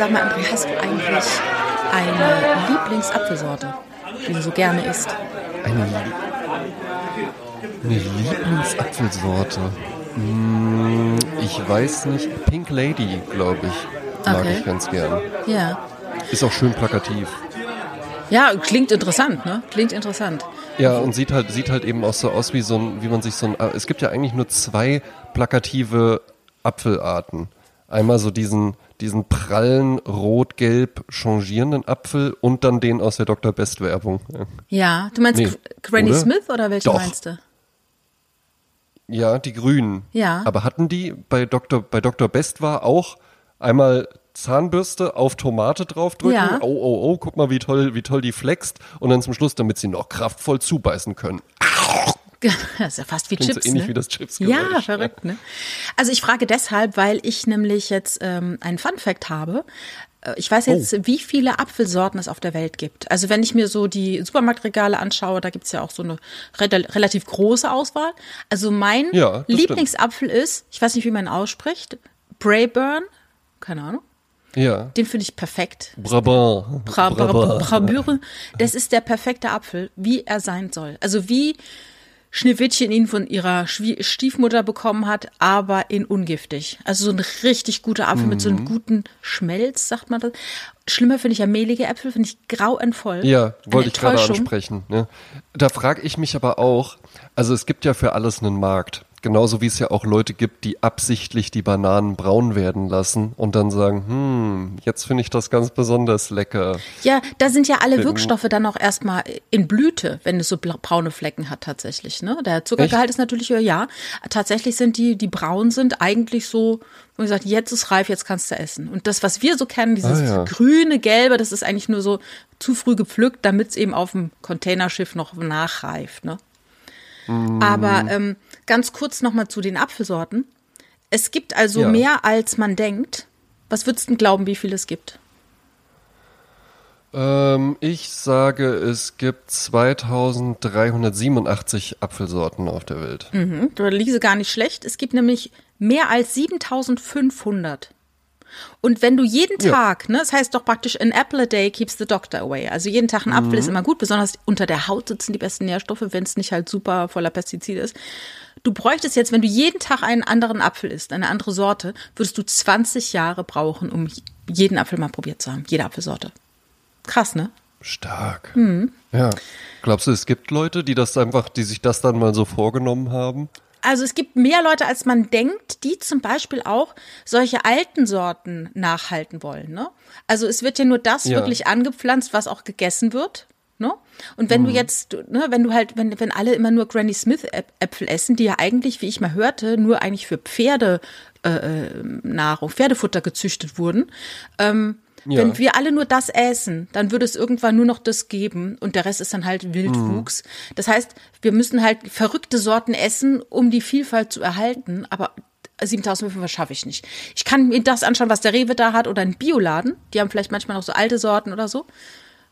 Sag mal, André, hast du eigentlich eine Lieblingsapfelsorte, die du so gerne isst? Eine, eine Lieblingsapfelsorte. Hm, ich weiß nicht. Pink Lady, glaube ich. Mag Okay. ich ganz gern. Ja. Ist auch schön plakativ. Ja, klingt interessant, ne? Klingt interessant. Ja, und sieht halt, sieht halt eben auch so aus wie so ein, wie man sich so ein, es gibt ja eigentlich nur zwei plakative Apfelarten. Einmal so diesen, diesen prallen, rot-gelb changierenden Apfel und dann den aus der Dr. Best Werbung. Ja, du meinst Nee, Gr- Granny oder? Smith oder welche Doch. meinst du? Ja, die grünen. Ja. Aber hatten die bei Dr. bei Dr. Best war auch einmal Zahnbürste auf Tomate draufdrücken. Ja. Oh, oh, oh, guck mal, wie toll, wie toll die flext. Und dann zum Schluss, damit sie noch kraftvoll zubeißen können. Das ist ja fast wie Klingt Chips, so ähnlich ne? wie das chips Ja, verrückt, ne? Also ich frage deshalb, weil ich nämlich jetzt ähm, einen Fun Fact habe. Äh, Ich weiß jetzt, Oh. wie viele Apfelsorten es auf der Welt gibt. Also wenn ich mir so die Supermarktregale anschaue, da gibt's ja auch so eine re relativ große Auswahl. Also mein Ja, Lieblingsapfel ist, ich weiß nicht, wie man ihn ausspricht, Brayburn, keine Ahnung. Ja. Den finde ich perfekt. Brabant. Bra Bra Brabant. Brabüre, das ist der perfekte Apfel, wie er sein soll. Also wie Schneewittchen ihn von ihrer Stiefmutter bekommen hat, aber in ungiftig. Also so ein richtig guter Apfel mit so Mhm. einem guten Schmelz, sagt man das. Schlimmer finde ich ja mehlige Äpfel, finde ich grauenvoll. Ja, wollte ich gerade ansprechen. Ne? Da frage ich mich aber auch, also es gibt ja für alles einen Markt. Genauso wie es ja auch Leute gibt, die absichtlich die Bananen braun werden lassen und dann sagen, hm, jetzt finde ich das ganz besonders lecker. Ja, da sind ja alle Wirkstoffe dann auch erstmal in Blüte, wenn es so braune Flecken hat tatsächlich. Ne? Der Zuckergehalt ist natürlich höher, ja. Tatsächlich sind die, die braun sind, eigentlich so, wo gesagt, jetzt ist reif, jetzt kannst du essen. Und das, was wir so kennen, dieses Ah, ja. grüne, gelbe, das ist eigentlich nur so zu früh gepflückt, damit es eben auf dem Containerschiff noch nachreift. Ne? Mm. Aber ähm, ganz kurz nochmal zu den Apfelsorten. Es gibt also Ja. mehr, als man denkt. Was würdest du denn glauben, wie viel es gibt? Ähm, ich sage, es gibt 2387 Apfelsorten auf der Welt. Mhm, da liege gar nicht schlecht. Es gibt nämlich mehr als 7500. Und wenn du jeden Ja. Tag, ne, das heißt doch praktisch, an apple a day keeps the doctor away. Also jeden Tag ein Apfel ist immer gut, besonders unter der Haut sitzen die besten Nährstoffe, wenn es nicht halt super voller Pestizide ist. Du bräuchtest jetzt, wenn du jeden Tag einen anderen Apfel isst, eine andere Sorte, würdest du 20 Jahre brauchen, um jeden Apfel mal probiert zu haben. Jede Apfelsorte. Krass, ne? Stark. Mhm. Ja. Glaubst du, es gibt Leute, die das einfach, die sich das dann mal so vorgenommen haben? Also es gibt mehr Leute, als man denkt, die zum Beispiel auch solche alten Sorten nachhalten wollen. Ne? Also es wird ja nur das Ja. wirklich angepflanzt, was auch gegessen wird. Ne? Und wenn du jetzt, ne, wenn du halt, wenn, wenn alle immer nur Granny Smith Äp- Äpfel essen, die ja eigentlich, wie ich mal hörte, nur eigentlich für Pferde äh, äh, Nahrung, Pferdefutter gezüchtet wurden, ähm, Ja. wenn wir alle nur das essen, dann würde es irgendwann nur noch das geben und der Rest ist dann halt Wildwuchs. Das heißt, wir müssen halt verrückte Sorten essen, um die Vielfalt zu erhalten, aber 7500 schaffe ich nicht. Ich kann mir das anschauen, was der Rewe da hat oder ein Bioladen. Die haben vielleicht manchmal noch so alte Sorten oder so.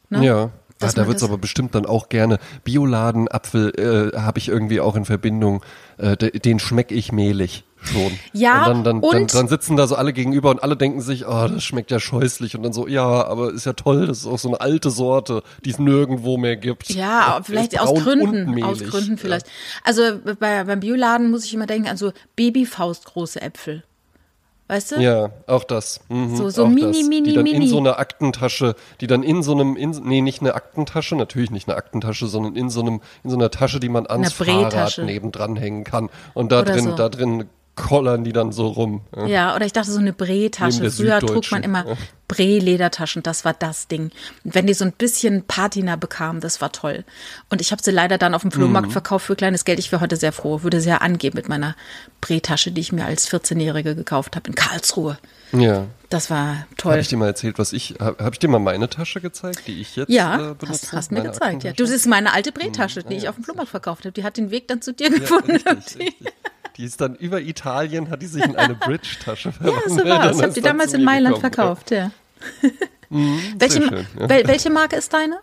Ne? Ja. Ah, da wird's aber bestimmt dann auch gerne. Bioladen, Apfel äh, habe ich irgendwie auch in Verbindung. Äh, de, den schmeck ich mehlig schon. Ja, und dann, dann, dann, und- dann sitzen da so alle gegenüber und alle denken sich, oh, das schmeckt ja scheußlich. Und dann so, ja, aber ist ja toll, das ist auch so eine alte Sorte, die es nirgendwo mehr gibt. Ja, Ist vielleicht aus Gründen. Aus Gründen vielleicht. Also bei, beim Bioladen muss ich immer denken an so Babyfaust große Äpfel. Weißt du? Ja, auch das. Mhm, So- so mini, das. mini, Die dann mini. in so einer Aktentasche, die dann in so einem, in, nee, nicht eine Aktentasche, natürlich nicht eine Aktentasche, sondern in so einem, in so einer Tasche, die man ans Fahrrad Brettasche. nebendran hängen kann. Und da Oder drin, so. da drin kollern die dann so rum. Ja. Ja, oder ich dachte so eine der Früher trug man immer ja. Breh-Ledertaschen, das war das Ding. Und wenn die so ein bisschen Patina bekamen, das war toll. Und ich habe sie leider dann auf dem Mhm. Flohmarkt verkauft für kleines Geld. Ich wäre heute sehr froh, würde sehr angeben mit meiner Brehtasche, die ich mir als 14-Jährige gekauft habe in Karlsruhe. ja. Das war Habe toll. ich dir mal erzählt, was ich, habe hab ich dir mal meine Tasche gezeigt, die ich jetzt Ja, äh, benutze? hast, hast mir gezeigt. Ja. Du, das ist meine alte Brehtasche, die ich auf dem Flohmarkt verkauft habe. Die hat den Weg dann zu dir gefunden. Richtig, richtig. Die ist dann über Italien, hat die sich in eine Bridge-Tasche Ja, verwandelt. so war es. Ich habe die damals in Mailand gekommen. verkauft, ja. welche, sehr schön, ja. wel, welche Marke ist deine?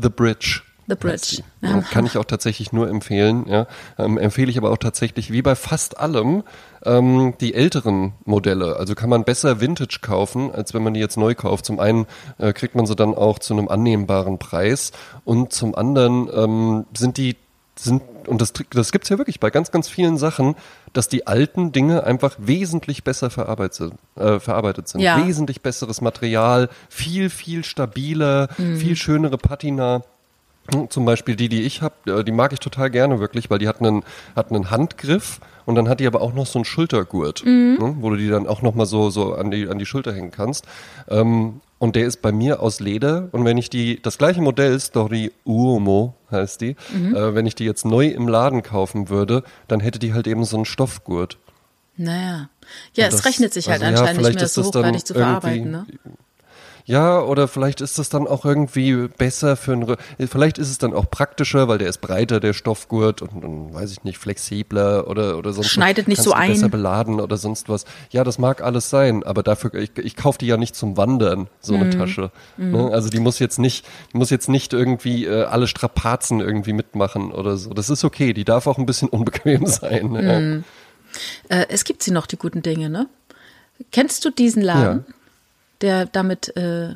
The Bridge. The Bridge. Ja, kann ich auch tatsächlich nur empfehlen. Ja. Ähm, empfehle ich aber auch tatsächlich, wie bei fast allem, ähm, die älteren Modelle. Also kann man besser Vintage kaufen, als wenn man die jetzt neu kauft. Zum einen äh, kriegt man sie dann auch zu einem annehmbaren Preis und zum anderen ähm, sind die sind, und das, das gibt's ja wirklich bei ganz, ganz vielen Sachen, dass die alten Dinge einfach wesentlich besser verarbeitet sind. Äh, verarbeitet sind. Ja. Wesentlich besseres Material, viel, viel stabiler, viel schönere Patina. Zum Beispiel die, die ich habe, die mag ich total gerne wirklich, weil die hat einen, hat einen Handgriff und dann hat die aber auch noch so einen Schultergurt, ne, wo du die dann auch noch mal so, so an die, an die Schulter hängen kannst. Ähm, und der ist bei mir aus Leder und wenn ich die, das gleiche Modell, Story Uomo heißt die, äh, wenn ich die jetzt neu im Laden kaufen würde, dann hätte die halt eben so einen Stoffgurt. Naja. Ja, Und es das- rechnet sich halt also ja, anscheinend nicht vielleicht mehr, so hochgradig zu verarbeiten. Ne? Ja, oder vielleicht ist das dann auch irgendwie besser für ein, vielleicht ist es dann auch praktischer, weil der ist breiter, der Stoffgurt und, und weiß ich nicht, flexibler oder, oder sonst was. Schneidet nicht Kannst so du besser ein. beladen oder sonst was. Ja, das mag alles sein, aber dafür, ich, ich kaufe die ja nicht zum Wandern, so Mhm. eine Tasche. Ne? Also die muss jetzt nicht, die muss jetzt nicht irgendwie äh, alle Strapazen irgendwie mitmachen oder so. Das ist okay, die darf auch ein bisschen unbequem sein. Mhm. Äh, es gibt sie noch, die guten Dinge, ne? Kennst du diesen Laden, der damit äh,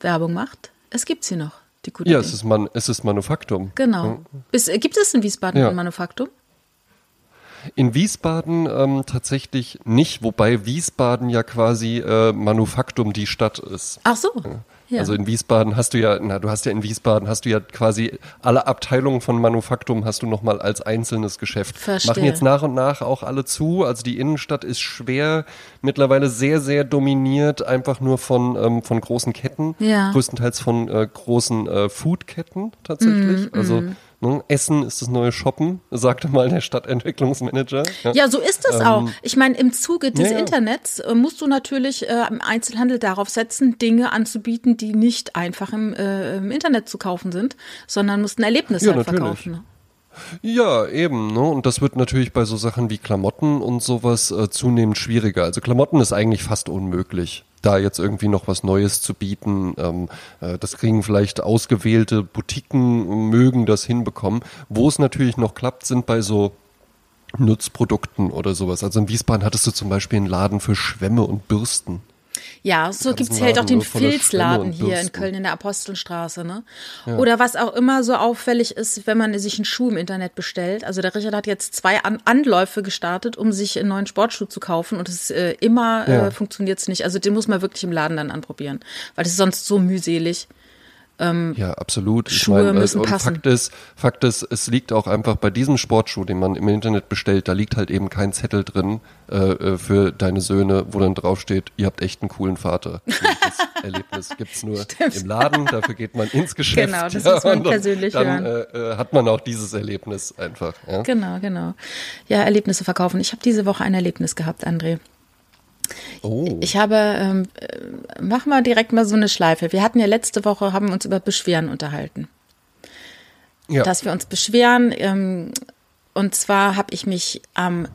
Werbung macht? Es gibt sie noch, die guten Ja, Dinge. es ist, man, es ist Manufaktum. genau. Bis, äh, gibt es in Wiesbaden Ja. ein Manufaktum? In Wiesbaden ähm, tatsächlich nicht, wobei Wiesbaden ja quasi äh, Manufaktum die Stadt ist. Ach so. Ja. Also in Wiesbaden hast du ja, na, du hast ja in Wiesbaden hast du ja quasi alle Abteilungen von Manufaktum hast du nochmal als einzelnes Geschäft. Verstehe. Machen jetzt nach und nach auch alle zu. Also die Innenstadt ist schwer, mittlerweile sehr, sehr dominiert, einfach nur von, ähm, von großen Ketten. Ja. Größtenteils von äh, großen äh, Foodketten tatsächlich. Mhm, also ne, Essen ist das neue Shoppen, sagte mal der Stadtentwicklungsmanager. Ja, so ist es auch. Ich meine, im Zuge des Ähm, ja, ja. Internets äh, musst du natürlich äh, im Einzelhandel darauf setzen, Dinge anzubieten, die nicht einfach im, äh, im Internet zu kaufen sind, sondern musst ein Erlebnis Ja, halt verkaufen. Ja, eben, ne? Und das wird natürlich bei so Sachen wie Klamotten und sowas äh, zunehmend schwieriger. Also Klamotten ist eigentlich fast unmöglich, da jetzt irgendwie noch was Neues zu bieten. Ähm, äh, das kriegen vielleicht ausgewählte Boutiquen, mögen das hinbekommen. Wo es natürlich noch klappt, sind bei so Nutzprodukten oder sowas. Also in Wiesbaden hattest du zum Beispiel einen Laden für Schwämme und Bürsten. Ja, so ganzen gibt's halt auch den Filzladen hier in. Köln in der Apostelstraße, ne? Oder was auch immer so auffällig ist, wenn man sich einen Schuh im Internet bestellt. Also der Richard hat jetzt zwei An Anläufe gestartet, um sich einen neuen Sportschuh zu kaufen und es äh, immer Ja. äh, funktioniert's nicht. Also den muss man wirklich im Laden dann anprobieren, weil das ist sonst so mühselig. Ja, absolut. Ich Schuhe meine, äh, müssen und passen. Fakt ist, Fakt ist, es liegt auch einfach bei diesem Sportschuh, den man im Internet bestellt, da liegt halt eben kein Zettel drin äh, äh, für deine Söhne, wo dann draufsteht, ihr habt echt einen coolen Vater. Das Erlebnis gibt's nur im Laden, dafür geht man ins Geschäft. Genau, das muss man dann, persönlich dann, hören. Äh, äh, hat man auch dieses Erlebnis einfach. Ja? Genau, genau. Ja, Erlebnisse verkaufen. Ich habe diese Woche ein Erlebnis gehabt, André. Oh, Ich habe, ähm, äh, mach mal direkt mal so eine Schleife. Wir hatten ja letzte Woche, haben uns über Beschweren unterhalten. ja. Dass wir uns beschweren. Ähm, und zwar habe ich mich am,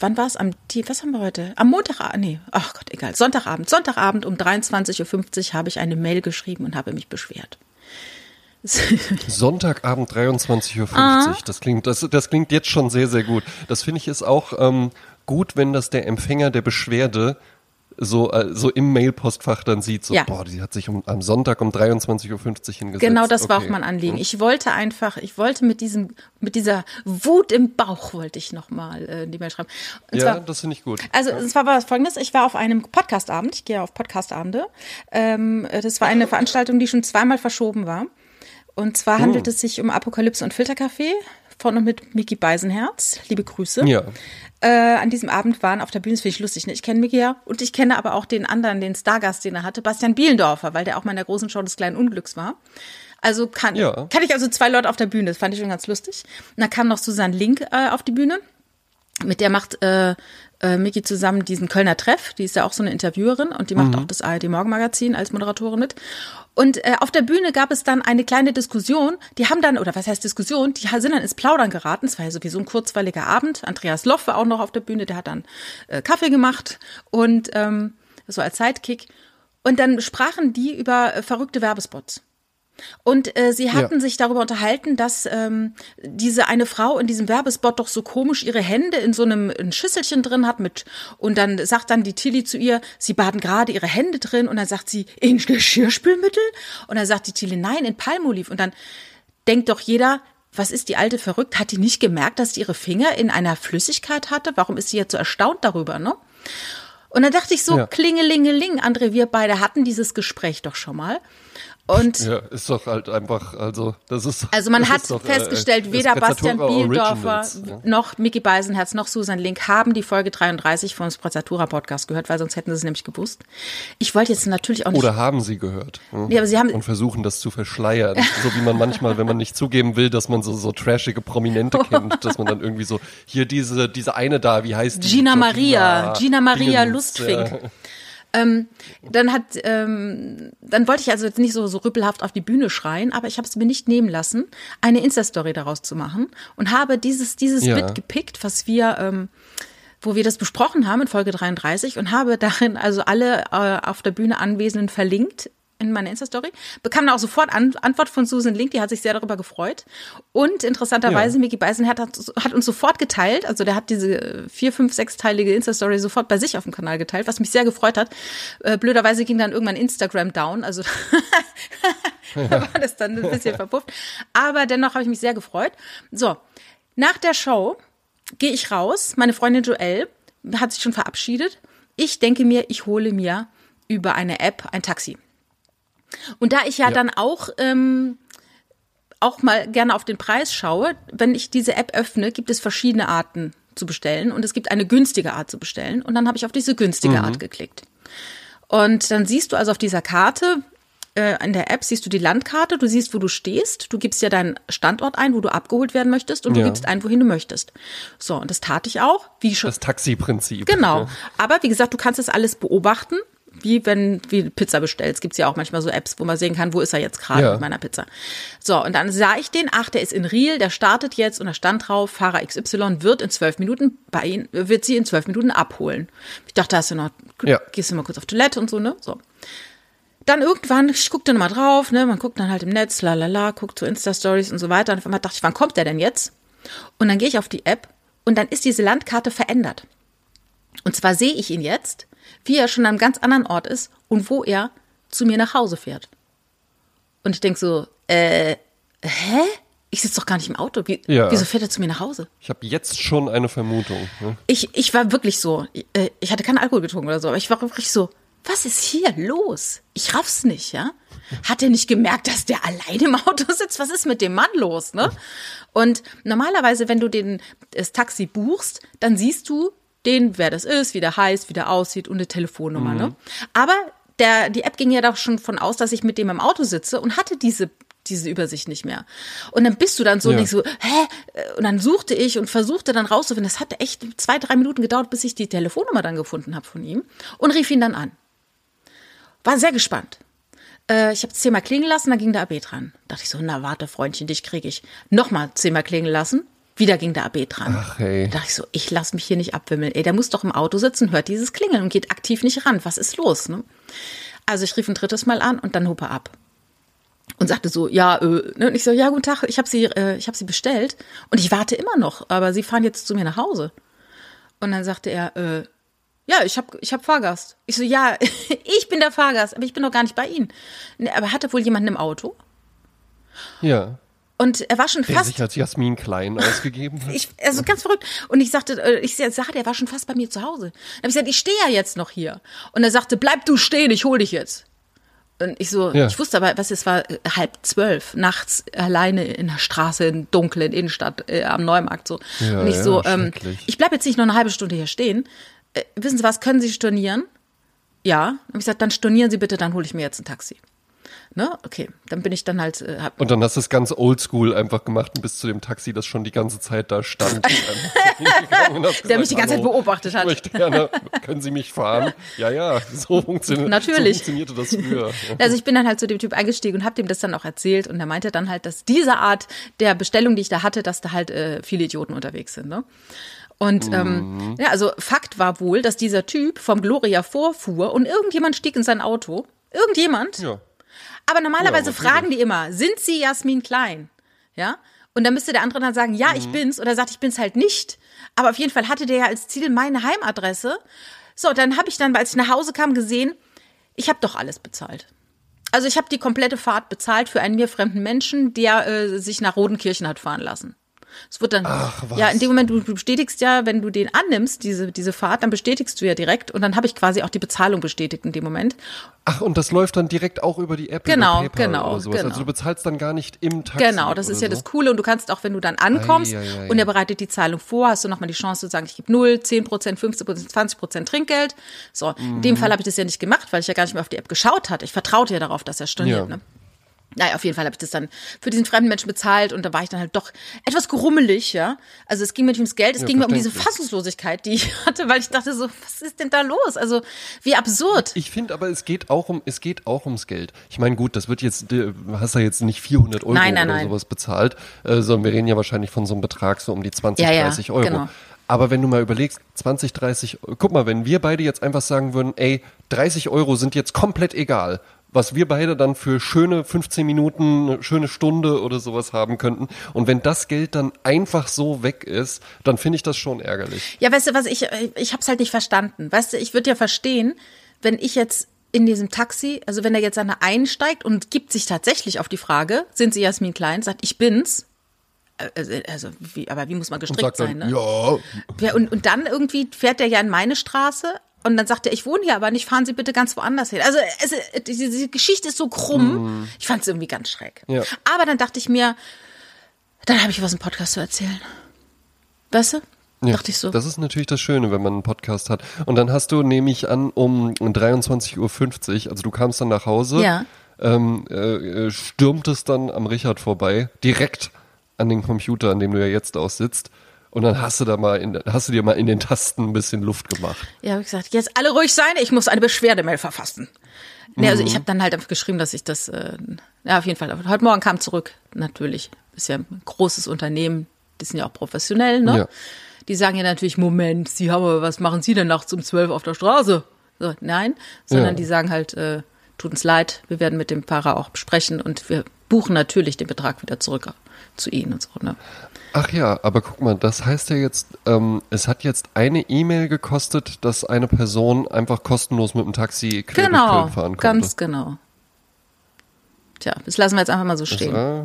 wann war es? Am, die, was haben wir heute? Am Montag, nee, ach Gott, egal. Sonntagabend. Sonntagabend um 23.50 Uhr habe ich eine Mail geschrieben und habe mich beschwert. Sonntagabend 23.50 Uhr. Ah. Das klingt, das, das klingt jetzt schon sehr, sehr gut. Das finde ich ist auch ähm, gut, wenn das der Empfänger der Beschwerde so, äh, so im Mailpostfach dann sieht, so, Ja. boah, die hat sich um, am Sonntag um 23.50 Uhr hingesetzt. Genau das war Okay. auch mein Anliegen. Ich wollte einfach, ich wollte mit diesem, mit dieser Wut im Bauch wollte ich nochmal äh, die Mail schreiben. Und Ja, zwar, das finde ich gut. Also es war was folgendes, ich war auf einem Podcastabend, ich gehe auf Podcastabende. Ähm, das war eine Veranstaltung, die schon zweimal verschoben war. Und zwar handelt es sich um Apokalypse und Filterkaffee von und mit Mickey Beisenherz. Liebe Grüße. Ja. Äh, an diesem Abend waren auf der Bühne, das finde ich lustig, ne? ich kenne Mickey ja und ich kenne aber auch den anderen, den Stargast, den er hatte, Bastian Bielendorfer, weil der auch mal in der großen Show des kleinen Unglücks war. Also kann, Ja. kann ich also zwei Leute auf der Bühne, das fand ich schon ganz lustig. Und dann kam noch Susanne Link äh, auf die Bühne mit der macht äh, äh, Miki zusammen diesen Kölner Treff. Die ist ja auch so eine Interviewerin und die macht auch das ARD Morgenmagazin als Moderatorin mit. Und äh, auf der Bühne gab es dann eine kleine Diskussion. Die haben dann, oder was heißt Diskussion? Die sind dann ins Plaudern geraten. Es war ja sowieso ein kurzweiliger Abend. Andreas Loff war auch noch auf der Bühne. Der hat dann äh, Kaffee gemacht und ähm, so als Sidekick. Und dann sprachen die über äh, verrückte Werbespots. Und äh, sie hatten ja. sich darüber unterhalten, dass ähm, diese eine Frau in diesem Werbespot doch so komisch ihre Hände in so einem ein Schüsselchen drin hat mit und dann sagt dann die Tilly zu ihr, sie baden gerade ihre Hände drin und dann sagt sie in Geschirrspülmittel und dann sagt die Tilly nein in Palmolive und dann denkt doch jeder, was ist die alte verrückt? Hat die nicht gemerkt, dass sie ihre Finger in einer Flüssigkeit hatte? Warum ist sie jetzt so erstaunt darüber, ne? Und dann dachte ich so, ja. klingelingeling, André, wir beide hatten dieses Gespräch doch schon mal. Und ja, ist doch halt einfach, also das ist. Also man hat doch, äh, festgestellt, äh, weder Bastian Bieldorfer ja. noch Mickey Beisenherz noch Susan Link haben die Folge 33 vom Sprezzatura Podcast gehört, weil sonst hätten sie es nämlich gewusst. Ich wollte jetzt natürlich auch nicht. Oder haben sie gehört. Hm? Ja, aber sie haben und versuchen das zu verschleiern, so wie man manchmal, wenn man nicht zugeben will, dass man so so trashige Prominente kennt, dass man dann irgendwie so hier diese diese eine da, wie heißt die? Gina Maria, Gina Maria Lustfink. Ja. Ähm, dann hat, ähm, dann wollte ich also jetzt nicht so, so rüppelhaft auf die Bühne schreien, aber ich habe es mir nicht nehmen lassen, eine Insta-Story daraus zu machen und habe dieses, dieses ja. Bit gepickt, was wir, ähm, wo wir das besprochen haben in Folge 33 und habe darin also alle äh, auf der Bühne Anwesenden verlinkt in meiner Insta-Story. Bekam dann auch sofort An Antwort von Susan Link, die hat sich sehr darüber gefreut. Und interessanterweise, ja. Mickey Beisenherz hat, hat uns sofort geteilt, also der hat diese vier, fünf, sechsteilige Insta-Story sofort bei sich auf dem Kanal geteilt, was mich sehr gefreut hat. Äh, blöderweise ging dann irgendwann Instagram down, also da war das dann ein bisschen verpufft. Aber dennoch habe ich mich sehr gefreut. So, nach der Show gehe ich raus, meine Freundin Joelle hat sich schon verabschiedet. Ich denke mir, ich hole mir über eine App ein Taxi. Und da ich ja, ja. dann auch ähm, auch mal gerne auf den Preis schaue, wenn ich diese App öffne, gibt es verschiedene Arten zu bestellen und es gibt eine günstige Art zu bestellen und dann habe ich auf diese günstige mhm. Art geklickt. Und dann siehst du also auf dieser Karte, äh, in der App siehst du die Landkarte, du siehst, wo du stehst, du gibst ja deinen Standort ein, wo du abgeholt werden möchtest und ja. du gibst ein, wohin du möchtest. So, und das tat ich auch, wie schon. Das Taxi-Prinzip. Genau. Aber wie gesagt, du kannst das alles beobachten wie wenn wie Pizza bestellst, gibt's ja auch manchmal so Apps, wo man sehen kann, wo ist er jetzt gerade ja. mit meiner Pizza. So, und dann sah ich den, ach, der ist in Riel, der startet jetzt und da stand drauf, Fahrer XY wird in zwölf Minuten bei Ihnen, wird sie in zwölf Minuten abholen. Ich dachte, da hast du noch, ja. gehst du mal kurz auf Toilette und so, ne? So. Dann irgendwann, ich guckte nochmal drauf, ne, man guckt dann halt im Netz, la la la, guckt so Insta-Stories und so weiter. Und auf einmal dachte ich, wann kommt der denn jetzt? Und dann gehe ich auf die App und dann ist diese Landkarte verändert. Und zwar sehe ich ihn jetzt wie er schon an einem ganz anderen Ort ist und wo er zu mir nach Hause fährt. Und ich denke so, äh, hä? Ich sitze doch gar nicht im Auto. Wie, ja. Wieso fährt er zu mir nach Hause? Ich habe jetzt schon eine Vermutung. Ne? Ich, ich war wirklich so, äh, ich hatte keinen Alkohol getrunken oder so, aber ich war wirklich so, was ist hier los? Ich raff's nicht, ja? Hat er nicht gemerkt, dass der alleine im Auto sitzt? Was ist mit dem Mann los, ne? Und normalerweise, wenn du den, das Taxi buchst, dann siehst du, den, wer das ist, wie der heißt, wie der aussieht und eine Telefonnummer. Ne? Mhm. Ne? Aber der, die App ging ja doch schon von aus, dass ich mit dem im Auto sitze und hatte diese diese Übersicht nicht mehr. Und dann bist du dann so ja. und denkst so, hä? Und dann suchte ich und versuchte dann rauszufinden. Das hat echt zwei, drei Minuten gedauert, bis ich die Telefonnummer dann gefunden habe von ihm und rief ihn dann an. War sehr gespannt. Äh, ich habe zehnmal klingen lassen, dann ging der AB dran. Dachte ich so, na warte, Freundchen, dich kriege ich. Nochmal zehnmal klingen lassen. Wieder ging der AB dran. Ach, hey. Da dachte ich so, ich lass mich hier nicht abwimmeln. Ey, der muss doch im Auto sitzen, hört dieses Klingeln und geht aktiv nicht ran. Was ist los? Ne? Also ich rief ein drittes Mal an und dann hob er ab und sagte so, ja, äh, ne? und ich so, ja, guten Tag, ich habe sie, äh, ich habe sie bestellt und ich warte immer noch, aber sie fahren jetzt zu mir nach Hause. Und dann sagte er, äh, ja, ich habe ich hab Fahrgast. Ich so, ja, ich bin der Fahrgast, aber ich bin doch gar nicht bei Ihnen. Ne, aber hatte wohl jemanden im Auto? Ja. Und er war schon der fast. sich als Jasmin Klein ausgegeben hat. Ich, also ganz verrückt. Und ich sagte, äh, ich sagte, er war schon fast bei mir zu Hause. Dann habe ich gesagt, ich stehe ja jetzt noch hier. Und er sagte, bleib du stehen, ich hol dich jetzt. Und ich so, ja. ich wusste aber, was es war, äh, halb zwölf, nachts alleine in der Straße, in dunklen Innenstadt, äh, am Neumarkt so. Ja, und ich so, ja, ähm, ich bleib jetzt nicht noch eine halbe Stunde hier stehen. Äh, wissen Sie was, können Sie stornieren? Ja. Dann habe ich gesagt, dann stornieren Sie bitte, dann hole ich mir jetzt ein Taxi. Ne? Okay, dann bin ich dann halt. Äh, hab und dann hast du es ganz oldschool einfach gemacht und bis zu dem Taxi, das schon die ganze Zeit da stand. gesagt, Der mich die ganze Zeit beobachtet hat. Ich möchte gerne, können Sie mich fahren? Ja, ja, so, funktioniert, Natürlich. so funktionierte das früher. Also ich bin dann halt zu dem Typ eingestiegen und habe dem das dann auch erzählt und er meinte dann halt, dass diese Art der Bestellung, die ich da hatte, dass da halt äh, viele Idioten unterwegs sind. Ne? Und ähm, mhm. ja, also Fakt war wohl, dass dieser Typ vom Gloria vorfuhr und irgendjemand stieg in sein Auto. Irgendjemand. Ja Aber normalerweise Ja, fragen die immer, sind Sie Jasmin Klein? Ja? Und dann müsste der andere dann sagen, ja, Mhm. ich bin's. Oder er sagt, ich bin's halt nicht. Aber auf jeden Fall hatte der ja als Ziel meine Heimadresse. So, dann habe ich dann, als ich nach Hause kam, gesehen, ich habe doch alles bezahlt. Also ich habe die komplette Fahrt bezahlt für einen mir fremden Menschen, der äh, sich nach Rodenkirchen hat fahren lassen. Es wird dann, Ach, was. ja, in dem Moment, du du bestätigst ja, wenn du den annimmst, diese, diese Fahrt, dann bestätigst du ja direkt und dann habe ich quasi auch die Bezahlung bestätigt in dem Moment. Ach, und das läuft dann direkt auch über die App, Genau, PayPal genau, oder sowas. genau. Also du bezahlst dann gar nicht im Taxi. Genau, das ist ja so. das Coole. Und du kannst auch, wenn du dann ankommst Ei, ei, ei. und er bereitet die Zahlung vor, hast du nochmal die Chance zu sagen, ich gebe 0, 10 Prozent, 15 Prozent, 20 Prozent Trinkgeld. So, in Mhm. dem Fall habe ich das ja nicht gemacht, weil ich ja gar nicht mehr auf die App geschaut hatte. Ich vertraute ja darauf, dass er storniert. Ja. Ne? Naja, auf jeden Fall habe ich das dann für diesen fremden Menschen bezahlt und da war ich dann halt doch etwas gerummelig, ja. Also es ging mir nicht ums Geld, es Ja, ging mir um diese. Fassungslosigkeit, die ich hatte, weil ich dachte so, was ist denn da los? Also wie absurd. Ich finde aber, es geht auch um, es geht auch ums Geld. Ich meine, gut, das wird jetzt, du hast ja jetzt nicht 400 Euro Nein, nein, oder nein. sowas bezahlt, äh, sondern wir reden ja wahrscheinlich von so einem Betrag so um die 20, Ja, ja, 30 Euro. genau. Aber wenn du mal überlegst, 20, 30, guck mal, wenn wir beide jetzt einfach sagen würden, ey, 30 Euro sind jetzt komplett egal, was wir beide dann für schöne 15 Minuten, eine schöne Stunde oder sowas haben könnten. Und wenn das Geld dann einfach so weg ist, dann finde ich das schon ärgerlich. Ja, weißt du was, ich, ich hab's halt nicht verstanden. Weißt du, ich würde ja verstehen, wenn ich jetzt in diesem Taxi, also wenn er jetzt einer einsteigt und gibt sich tatsächlich auf die Frage, sind Sie Jasmin Klein, sagt, ich bin's. Also, also wie, aber wie muss man gestrickt dann, sein, ne? ja, Ja, und, und dann irgendwie fährt er ja in meine Straße und dann sagt er, ich wohne hier aber nicht, fahren Sie bitte ganz woanders hin. Also es, diese, Geschichte ist so krumm. Ich fand es irgendwie ganz schräg. Ja. Aber dann dachte ich mir, dann habe ich was im Podcast zu erzählen. Weißt du? Ja, dachte ich so. Das ist natürlich das Schöne, wenn man einen Podcast hat. Und dann hast du, nehme ich an, um 23.50 Uhr, also du kamst dann nach Hause, Ja. ähm, äh, stürmtest dann am Richard vorbei, direkt an den Computer, an dem du ja jetzt aussitzt. Und dann hast du da mal in, hast du dir mal in den Tasten ein bisschen Luft gemacht. Ja, habe ich gesagt, jetzt alle ruhig sein, ich muss eine Beschwerdemail verfassen. Nee, also Mhm. ich habe dann halt einfach geschrieben, dass ich das, äh, ja, auf jeden Fall. Heute Morgen kam zurück, natürlich. Ist ja ein großes Unternehmen, die sind ja auch professionell, ne? Ja. Die sagen ja natürlich, Moment, Sie haben aber, was machen Sie denn nachts um zwölf auf der Straße? So, nein, sondern Ja. die sagen halt, äh, tut uns leid, wir werden mit dem Fahrer auch besprechen und wir buchen natürlich den Betrag wieder zurück zu Ihnen und so, ne? Ach ja, aber guck mal, das heißt ja jetzt, ähm, es hat jetzt eine E-Mail gekostet, dass eine Person einfach kostenlos mit dem Taxi quer durch Genau, Köln fahren konnte. ganz genau. Tja, das lassen wir jetzt einfach mal so Das, stehen. äh,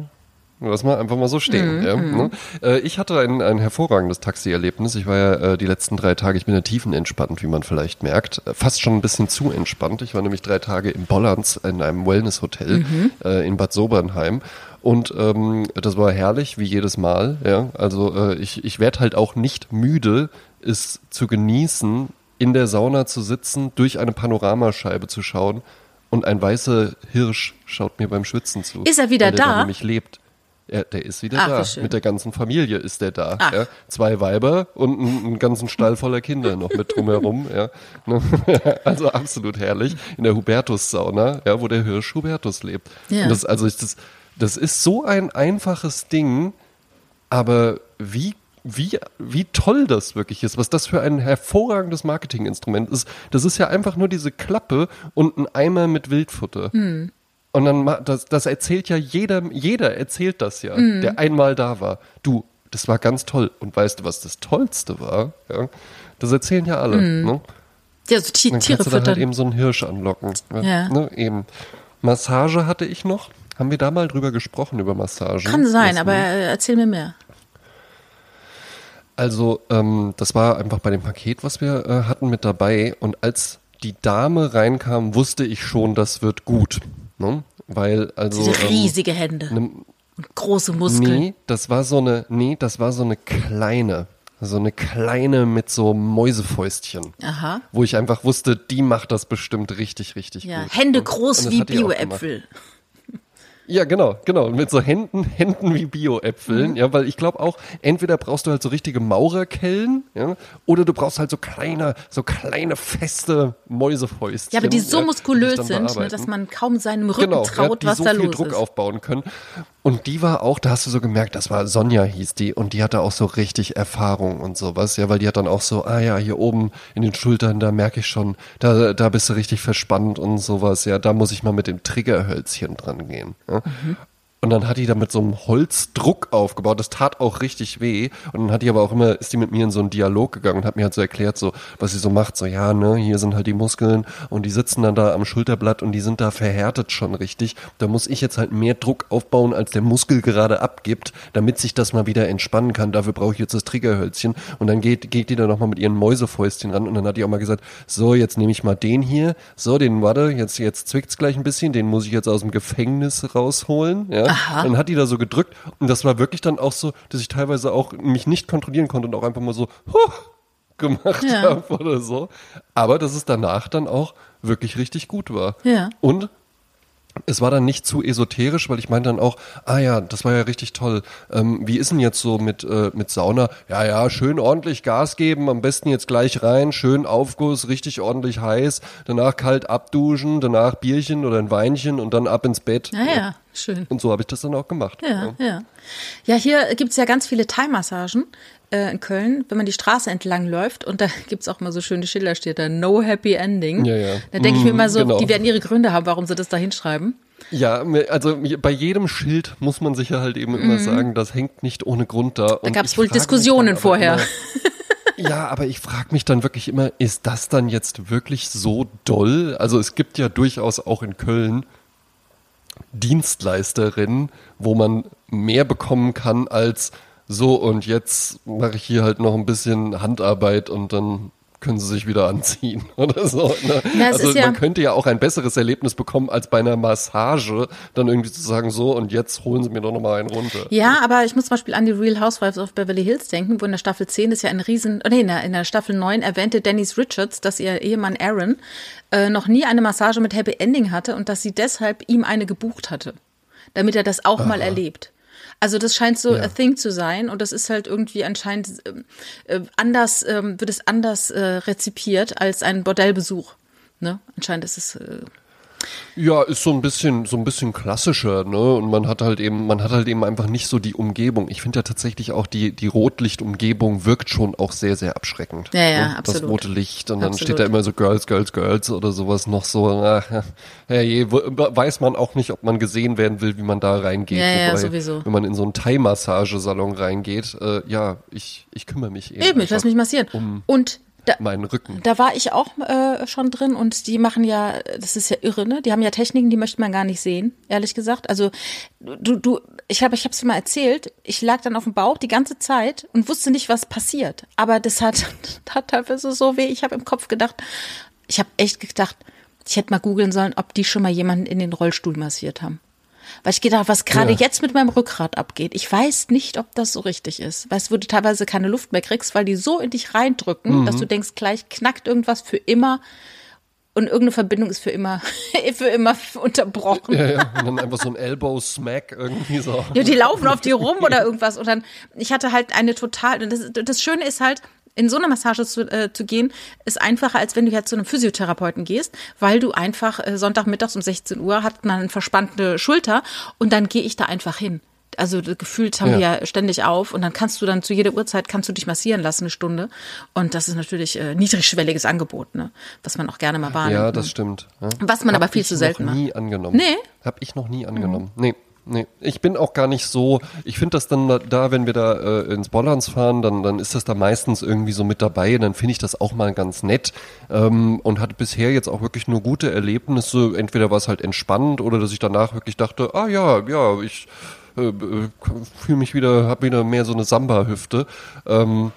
Lass mal einfach mal so stehen. ja, ne? äh, ich hatte ein, ein hervorragendes Taxi-Erlebnis. Ich war ja äh, die letzten drei Tage, ich bin ja tiefenentspannt, wie man vielleicht merkt. Äh, fast schon ein bisschen zu entspannt. Ich war nämlich drei Tage im Bollands in einem Wellness-Hotel äh, in Bad Sobernheim. Und ähm, das war herrlich, wie jedes Mal. Ja? Also äh, ich, ich werde halt auch nicht müde, es zu genießen, in der Sauna zu sitzen, durch eine Panoramascheibe zu schauen und ein weißer Hirsch schaut mir beim Schwitzen zu. Ist er wieder weil der da? nämlich lebt. Ja, der ist wieder Ach, da. Mit der ganzen Familie ist der da. Ja. Zwei Weiber und einen, einen ganzen Stall voller Kinder noch mit drumherum. Ja. Ne? Also absolut herrlich. In der Hubertus-Sauna, ja, wo der Hirsch Hubertus lebt. Ja. Und das, also ich, das, das ist so ein einfaches Ding, aber wie, wie, wie toll das wirklich ist, was das für ein hervorragendes Marketinginstrument ist. Das ist ja einfach nur diese Klappe und ein Eimer mit Wildfutter. Und dann, das, das erzählt ja jeder, jeder erzählt das ja, der einmal da war. Du, das war ganz toll. Und weißt du, was das Tollste war? Ja, das erzählen ja alle. Ne? Ja, so Ti- Dann Tiere kannst du da halt eben so einen Hirsch anlocken. Ja. Ne, eben. Massage hatte ich noch. Haben wir da mal drüber gesprochen, über Massagen? Kann sein, Das- aber äh, erzähl mir mehr. Also, ähm, das war einfach bei dem Paket, was wir äh, hatten, mit dabei. Und als die Dame reinkam, wusste ich schon, das wird gut. Ne? Weil, also. Diese ähm, riesige Hände ne, große Muskeln. Nee, das war so eine, nee, das war so eine kleine. So eine kleine mit so Mäusefäustchen. Aha. Wo ich einfach wusste, die macht das bestimmt richtig, richtig Ja, gut. Hände Und- groß und wie Bioäpfel. Ja, genau, genau. Mit so Händen, Händen wie Bio-Äpfeln, mhm. ja, weil ich glaube auch, entweder brauchst du halt so richtige Maurerkellen, ja, oder du brauchst halt so kleine, so kleine feste Mäusefäustchen. Ja, aber die so muskulös die sind, ne, dass man kaum seinem Rücken genau, traut, ja, was so da los viel Druck aufbauen können. Und die war auch, da hast du so gemerkt, das war Sonja hieß die und die hatte auch so richtig Erfahrung und sowas, ja, weil die hat dann auch so, ah ja, hier oben in den Schultern, da merke ich schon, da, da bist du richtig verspannt und sowas, ja, da muss ich mal mit dem Triggerhölzchen dran gehen. Ja. Mhm. Und dann hat die da mit so einem Holzdruck aufgebaut. Das tat auch richtig weh. Und dann hat die aber auch immer, ist die mit mir in so einen Dialog gegangen und hat mir halt so erklärt, so, was sie so macht. So, ja, ne, hier sind halt die Muskeln und die sitzen dann da am Schulterblatt und die sind da verhärtet schon richtig. Da muss ich jetzt halt mehr Druck aufbauen, als der Muskel gerade abgibt, damit sich das mal wieder entspannen kann. Dafür brauche ich jetzt das Triggerhölzchen. Und dann geht, geht die da nochmal mit ihren Mäusefäustchen ran und dann hat die auch mal gesagt, so, jetzt nehme ich mal den hier. So, den, warte, jetzt, jetzt zwickt's gleich ein bisschen. Den muss ich jetzt aus dem Gefängnis rausholen. Ja. Aha. Dann hat die da so gedrückt und das war wirklich dann auch so, dass ich teilweise auch mich nicht kontrollieren konnte und auch einfach mal so huh, gemacht ja. habe oder so. Aber dass es danach dann auch wirklich richtig gut war. Ja. Und es war dann nicht zu esoterisch, weil ich meinte dann auch, ah ja, das war ja richtig toll. Ähm, wie ist denn jetzt so mit, äh, mit Sauna? Ja, ja, schön ordentlich Gas geben, am besten jetzt gleich rein, schön Aufguss, richtig ordentlich heiß, danach kalt abduschen, danach Bierchen oder ein Weinchen und dann ab ins Bett. Ja, ja, schön. Und so habe ich das dann auch gemacht. Ja, ja. Ja, ja hier gibt's ja ganz viele Thai-Massagen äh, in Köln, wenn man die Straße entlang läuft und da gibt's auch mal so schöne Schilder, steht da No Happy Ending. Ja, ja. Da denke ich mir immer so, genau. die werden ihre Gründe haben, warum sie das da hinschreiben. Ja, also bei jedem Schild muss man sich ja halt eben immer mhm. sagen, das hängt nicht ohne Grund da. Da gab es wohl Diskussionen vorher. Immer, ja, aber ich frage mich dann wirklich immer, ist das dann jetzt wirklich so doll? Also es gibt ja durchaus auch in Köln Dienstleisterinnen, wo man mehr bekommen kann als so und jetzt mache ich hier halt noch ein bisschen Handarbeit und dann können sie sich wieder anziehen oder so. Ne? Na, also ja man könnte ja auch ein besseres Erlebnis bekommen, als bei einer Massage dann irgendwie zu sagen, so und jetzt holen sie mir doch nochmal einen runter. Ja, aber ich muss zum Beispiel an die Real Housewives of Beverly Hills denken, wo in der Staffel 10 ist ja ein riesen, nee, in der, in der Staffel 9 erwähnte Denise Richards, dass ihr Ehemann Aaron äh, noch nie eine Massage mit Happy Ending hatte und dass sie deshalb ihm eine gebucht hatte, damit er das auch Aha. mal erlebt. Also das scheint so ja. a thing zu sein und das ist halt irgendwie anscheinend äh, äh anders, äh, wird es anders äh, rezipiert als ein Bordellbesuch. Ne? Anscheinend ist es äh, ja, ist so ein bisschen, so ein bisschen klassischer, ne? Und man hat halt eben, man hat halt eben einfach nicht so die Umgebung. Ich finde ja tatsächlich auch die, die Rotlichtumgebung wirkt schon auch sehr, sehr abschreckend. Ja, ja, ne? absolut. Das rote Licht und dann absolut. steht da immer so Girls, Girls, Girls oder sowas noch so. Ja, je, weiß man auch nicht, ob man gesehen werden will, wie man da reingeht. Ja, ja, Wobei, sowieso. Wenn man in so einen Thai-Massagesalon reingeht, äh, ja, ich, ich kümmere mich eben. Eben, ich lass mich massieren. Um und da, meinen Rücken. Da war ich auch äh, schon drin und die machen ja, das ist ja irre, ne? Die haben ja Techniken, die möchte man gar nicht sehen, ehrlich gesagt. Also du, du, ich habe, ich habe es mal erzählt. Ich lag dann auf dem Bauch die ganze Zeit und wusste nicht, was passiert. Aber das hat, hat teilweise so weh. Ich habe im Kopf gedacht, ich habe echt gedacht, ich hätte mal googeln sollen, ob die schon mal jemanden in den Rollstuhl massiert haben. Weil ich gedacht, was gerade ja. jetzt mit meinem Rückgrat abgeht, ich weiß nicht, ob das so richtig ist. Weil es würde teilweise keine Luft mehr kriegst, weil die so in dich reindrücken, mhm. dass du denkst, gleich knackt irgendwas für immer und irgendeine Verbindung ist für immer, für immer unterbrochen. Ja, ja. Und dann einfach so ein Elbow-Smack irgendwie so. Ja, die laufen auf dir rum oder irgendwas. Und dann, ich hatte halt eine total, das, das Schöne ist halt, in so eine Massage zu, äh, zu gehen, ist einfacher, als wenn du jetzt zu einem Physiotherapeuten gehst, weil du einfach äh, Sonntagmittags um 16 Uhr hat man eine verspannte Schulter und dann gehe ich da einfach hin. Also gefühlt haben ja. wir ja ständig auf und dann kannst du dann zu jeder Uhrzeit kannst du dich massieren lassen eine Stunde und das ist natürlich äh, niedrigschwelliges Angebot, ne, was man auch gerne mal wahrnimmt. Ja, das ne? stimmt. Ja. Was man Hab aber viel zu selten macht. nie angenommen. Nee. Hab ich noch nie angenommen. Mhm. Nee. Nee, ich bin auch gar nicht so, ich finde das dann da, wenn wir da äh, ins Bollands fahren, dann, dann ist das da meistens irgendwie so mit dabei, dann finde ich das auch mal ganz nett ähm, und hatte bisher jetzt auch wirklich nur gute Erlebnisse, entweder war es halt entspannend oder dass ich danach wirklich dachte, ah ja, ja, ich äh, äh fühle mich wieder, habe wieder mehr so eine Samba-Hüfte. Ähm,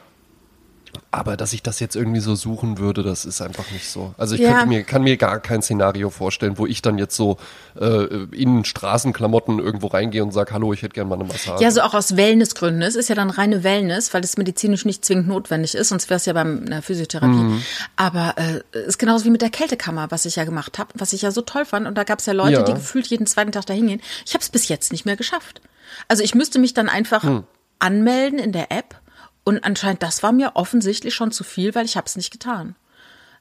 Aber dass ich das jetzt irgendwie so suchen würde, das ist einfach nicht so. Also ich Ja. könnte mir, kann mir gar kein Szenario vorstellen, wo ich dann jetzt so äh, in Straßenklamotten irgendwo reingehe und sage, hallo, ich hätte gerne mal eine Massage. Ja, so auch aus Wellnessgründen. Es ist ja dann reine Wellness, weil es medizinisch nicht zwingend notwendig ist, sonst wäre es ja beim einer Physiotherapie. Mhm. Aber äh, ist genauso wie mit der Kältekammer, was ich ja gemacht habe, was ich ja so toll fand. Und da gab es ja Leute, Ja. die gefühlt jeden zweiten Tag da hingehen. Ich habe es bis jetzt nicht mehr geschafft. Also ich müsste mich dann einfach Hm. anmelden in der App und anscheinend das war mir offensichtlich schon zu viel, weil ich habe es nicht getan.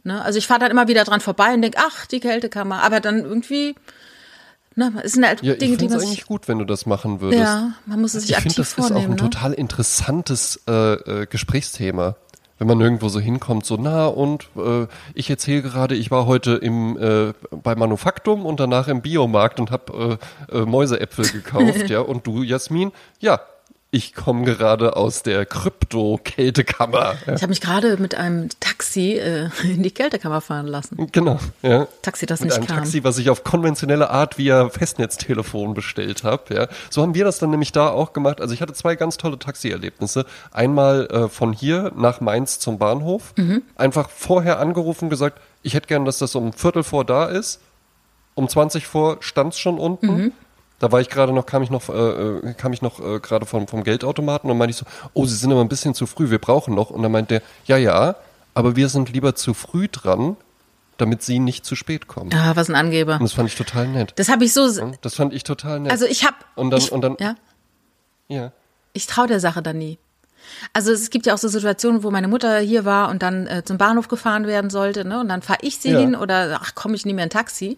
Ne? Also ich fahre dann immer wieder dran vorbei und denke, ach, die Kältekammer. Aber dann irgendwie, ne, es sind halt ja, ich Dinge, die man eigentlich sich, gut, wenn du das machen würdest. ja, man muss es sich Ich aktiv finde, das ist auch vornehmen. ein ne? total interessantes äh, äh, Gesprächsthema. Wenn man irgendwo so hinkommt, so, na und äh, ich erzähle gerade, ich war heute im äh, bei Manufaktum und danach im Biomarkt und habe äh, äh, Mäuseäpfel gekauft, ja. Und du, Jasmin, ja, ich komme gerade aus der Krypto-Kältekammer. Ja. Ich habe mich gerade mit einem Taxi äh, in die Kältekammer fahren lassen. Genau, ja. Taxi, das Mit nicht einem kam. Taxi, was ich auf konventionelle Art via Festnetztelefon bestellt habe. Ja. So haben wir das dann nämlich da auch gemacht. Also ich hatte zwei ganz tolle Taxi-Erlebnisse. Einmal äh, von hier nach Mainz zum Bahnhof. Mhm. Einfach vorher angerufen, gesagt, ich hätte gern, dass das um Viertel vor da ist. Um 20 vor stand's schon unten. Mhm. Da war ich gerade noch, kam ich noch, äh, äh, kam ich noch äh, gerade vom, vom Geldautomaten und meinte ich so, oh, Sie sind aber ein bisschen zu früh, wir brauchen noch. Und dann meinte der, ja, ja, aber wir sind lieber zu früh dran, damit Sie nicht zu spät kommen. Ah, was ein Angeber. Und das fand ich total nett. Das habe ich so. Das fand ich total nett. Also ich habe. Und dann- ich, und dann- Ja, ja. ich traue der Sache dann nie. Also es gibt ja auch so Situationen, wo meine Mutter hier war und dann äh, zum Bahnhof gefahren werden sollte, ne? Und dann fahre ich sie Ja. hin oder ach komm, ich nehme mir ein Taxi.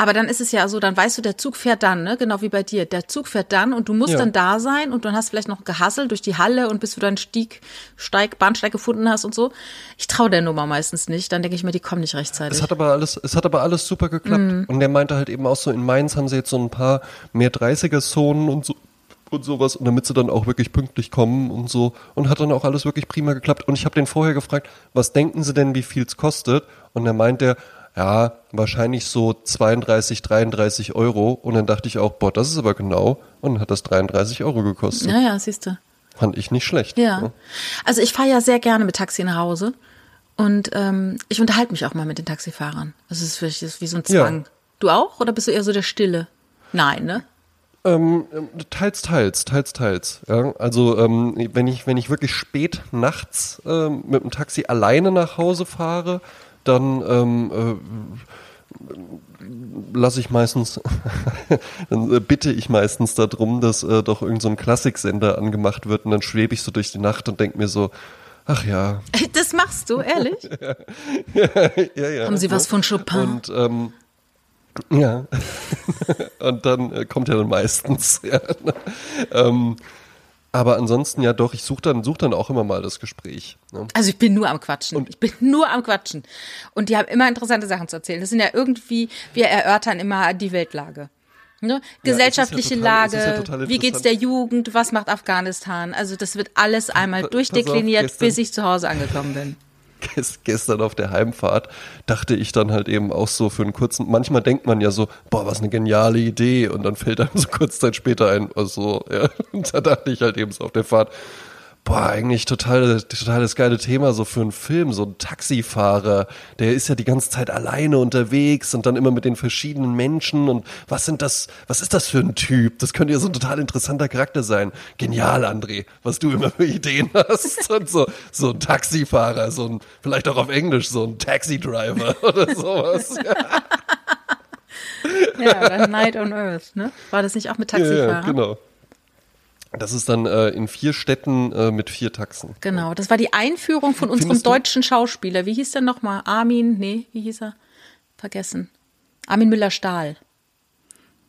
Aber dann ist es ja so, dann weißt du, der Zug fährt dann, ne? Genau wie bei dir. Der Zug fährt dann und du musst Ja. dann da sein und dann hast vielleicht noch gehasselt durch die Halle und bis du dann Stieg, Steig, Bahnsteig gefunden hast und so. Ich traue der Nummer meistens nicht. Dann denke ich mir, die kommen nicht rechtzeitig. Es hat aber alles, es hat aber alles super geklappt. Mhm. Und der meinte halt eben auch so, in Mainz haben sie jetzt so ein paar mehr 30er-Zonen und so und sowas, und damit sie dann auch wirklich pünktlich kommen und so. Und hat dann auch alles wirklich prima geklappt. Und ich habe den vorher gefragt, was denken Sie denn, wie viel es kostet? Und er meint der, ja, wahrscheinlich so 32, 33 Euro. Und dann dachte ich auch, boah, das ist aber genau. Und dann hat das 33 Euro gekostet. ja, ja, siehst du. Fand ich nicht schlecht. Ja. ne? Also ich fahre ja sehr gerne mit Taxi nach Hause und ähm, ich unterhalte mich auch mal mit den Taxifahrern. Das ist, wirklich- das ist wie so ein Ja. Zwang. Du auch oder bist du eher so der Stille? Nein, ne? Ähm, teils, teils, teils, teils. Ja, also ähm, wenn ich wenn ich wirklich spät nachts ähm, mit dem Taxi alleine nach Hause fahre, dann ähm, äh, lasse ich meistens, dann äh, bitte ich meistens darum, dass äh, doch irgendein so ein Klassiksender angemacht wird und dann schwebe ich so durch die Nacht und denke mir so, ach ja, Das machst du, ehrlich? ja, ja. Haben Sie was von Chopin? Und ähm, ja, und dann äh, kommt er dann meistens. Ja. ähm, aber ansonsten ja doch, ich suche dann, such dann auch immer mal das Gespräch. Ne? Also ich bin nur am Quatschen. ich bin nur am Quatschen. Und die haben immer interessante Sachen zu erzählen. Das sind ja irgendwie, wir erörtern immer die Weltlage. Ne? Gesellschaftliche total- ja Lage, total wie geht's der Jugend, was macht Afghanistan? Also das wird alles einmal auf, durchdekliniert, gestern- bis ich zu Hause angekommen bin. Gest- Gestern auf der Heimfahrt dachte ich dann halt eben auch so für einen kurzen, manchmal denkt man ja so, boah, was eine geniale Idee. Und dann fällt einem so kurz Zeit später ein, also, ja, und da dachte ich halt eben so auf der Fahrt, boah, eigentlich total, total das geile Thema so für einen Film, so ein Taxifahrer, der ist ja die ganze Zeit alleine unterwegs und dann immer mit den verschiedenen Menschen und was sind das, was ist das für ein Typ? Das könnte ja so ein total interessanter Charakter sein. Genial, André, was du immer für Ideen hast und so, so ein Taxifahrer, so ein, vielleicht auch auf Englisch, so ein Taxi-Driver oder sowas. Ja, Ja, oder Night on Earth, ne? War das nicht auch mit ja, Taxifahrern? genau. Das ist dann äh, in vier Städten äh, mit vier Taxen. Genau, das war die Einführung von unserem Findest du? deutschen Schauspieler. Wie hieß der nochmal? Armin, nee, wie hieß er? Vergessen. Armin Müller-Stahl.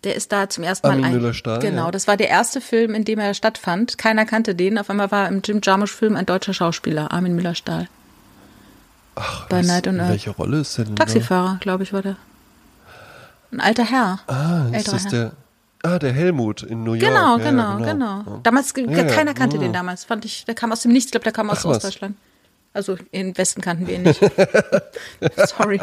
Der ist da zum ersten Mal Armin ein. Müller-Stahl, Genau, ja. das war der erste Film, in dem er stattfand. Keiner kannte den. Auf einmal war im Jim Jarmusch-Film ein deutscher Schauspieler, Armin Müller-Stahl. Ach, Bei was- Night on Earth. Welche Rolle ist denn? Taxifahrer, glaube ich, war der. Ein alter Herr. Ah, ist das der, ah, der Helmut in New York. Genau, ja, genau, ja, genau, Damals, Ja, keiner kannte ja. den damals, fand ich. Der kam aus dem Nichts, ich glaube, der kam aus Ach, was. Ostdeutschland. Also im Westen kannten wir ihn nicht. Sorry.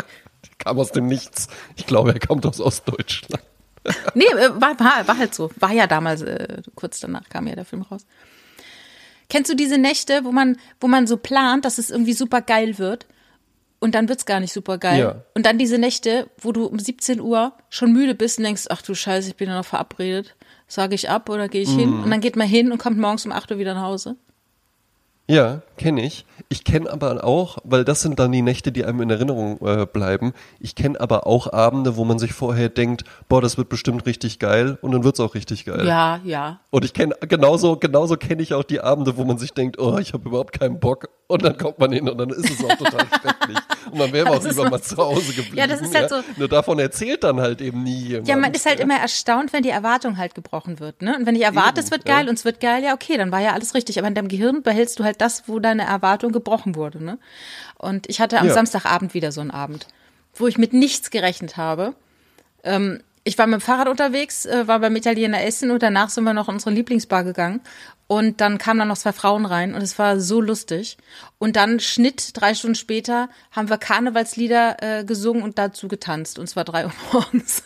Kam aus dem Nichts. Ich glaube, er kommt aus Ostdeutschland. Nee, äh, war, war, war halt so. War ja damals, äh, kurz danach kam ja der Film raus. Kennst du diese Nächte, wo man, wo man so plant, dass es irgendwie super geil wird? Und dann wird's gar nicht super geil. Ja. Und dann diese Nächte, wo du um 17 Uhr schon müde bist und denkst, ach du Scheiße, ich bin ja noch verabredet. Sage ich ab oder gehe ich hin? Und dann geht man hin und kommt morgens um 8 Uhr wieder nach Hause. Ja, kenne ich. Ich kenne aber auch, weil das sind dann die Nächte, die einem in Erinnerung äh, bleiben. Ich kenne aber auch Abende, wo man sich vorher denkt, boah, das wird bestimmt richtig geil und dann wird's auch richtig geil. Ja, ja. Und ich kenne genauso, genauso kenne ich auch die Abende, wo man sich denkt, oh, ich habe überhaupt keinen Bock. Und dann kommt man hin und dann ist es auch total schrecklich. Und man wäre auch lieber so- mal zu Hause geblieben. Ja, das ist halt so- Nur davon erzählt dann halt eben nie jemand. Ja, man ist halt immer erstaunt, wenn die Erwartung halt gebrochen wird. Ne? Und wenn ich erwarte, es wird ja. geil und es wird geil, ja, okay, dann war ja alles richtig. Aber in deinem Gehirn behältst du halt das, wo deine Erwartung gebrochen wurde. Ne? Und ich hatte am Ja. Samstagabend wieder so einen Abend, wo ich mit nichts gerechnet habe. Ähm, ich war mit dem Fahrrad unterwegs, äh, war beim Italiener essen und danach sind wir noch in unsere Lieblingsbar gegangen. Und dann kamen dann noch zwei Frauen rein und es war so lustig. Und dann Schnitt, drei Stunden später, haben wir Karnevalslieder äh, gesungen und dazu getanzt. Und zwar drei Uhr morgens.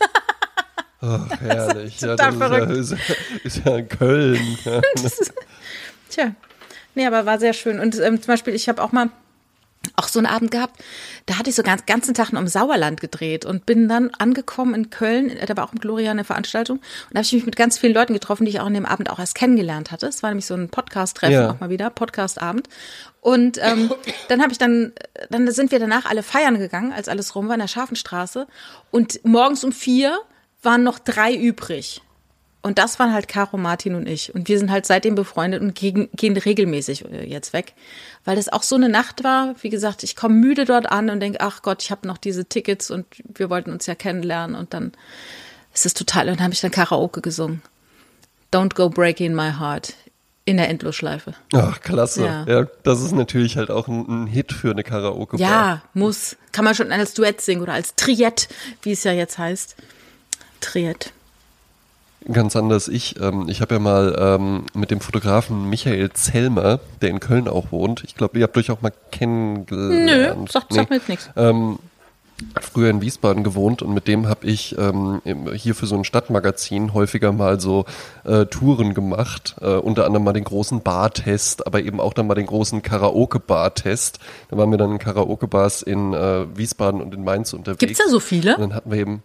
Ach, herrlich. das ist ja, ist, ja, ist ja in Köln. Ja. Tja, nee, aber war sehr schön. Und ähm, zum Beispiel, ich habe auch mal auch so einen Abend gehabt, da hatte ich so ganz ganzen Tag im Sauerland gedreht und bin dann angekommen in Köln, da war auch im Gloria eine Veranstaltung und da habe ich mich mit ganz vielen Leuten getroffen, die ich auch an dem Abend auch erst kennengelernt hatte. Es war nämlich so ein Podcast-Treffen Ja. auch mal wieder, Podcast-Abend. Und ähm, dann habe ich dann, dann sind wir danach alle feiern gegangen, als alles rum war in der Scharfenstraße und morgens um vier waren noch drei übrig. Und das waren halt Caro, Martin und ich. Und wir sind halt seitdem befreundet und gegen, gehen regelmäßig äh, jetzt weg. Weil das auch so eine Nacht war. Wie gesagt, ich komme müde dort an und denke, ach Gott, ich habe noch diese Tickets und wir wollten uns ja kennenlernen. Und dann ist es total. Und dann habe ich dann Karaoke gesungen. Don't go breaking my heart. In der Endlosschleife. Ach, klasse. Ja. Ja. das ist natürlich halt auch ein, ein Hit für eine Karaoke-Bar. Ja, muss. Kann man schon als Duett singen oder als Triett, wie es ja jetzt heißt. Triett. Ganz anders ich. Ähm, ich habe ja mal ähm, mit dem Fotografen Michael Zellmer, der in Köln auch wohnt, ich glaube, ihr habt euch auch mal kennengelernt. Nö, sagt, sagt mir jetzt nichts. Ähm, früher in Wiesbaden gewohnt und mit dem habe ich ähm, hier für so ein Stadtmagazin häufiger mal so äh, Touren gemacht, äh, unter anderem mal den großen Bartest, aber eben auch dann mal den großen Karaoke-Bar-Test. Da waren wir dann in Karaoke-Bars in äh, Wiesbaden und in Mainz unterwegs. Gibt's da so viele? Und dann hatten wir eben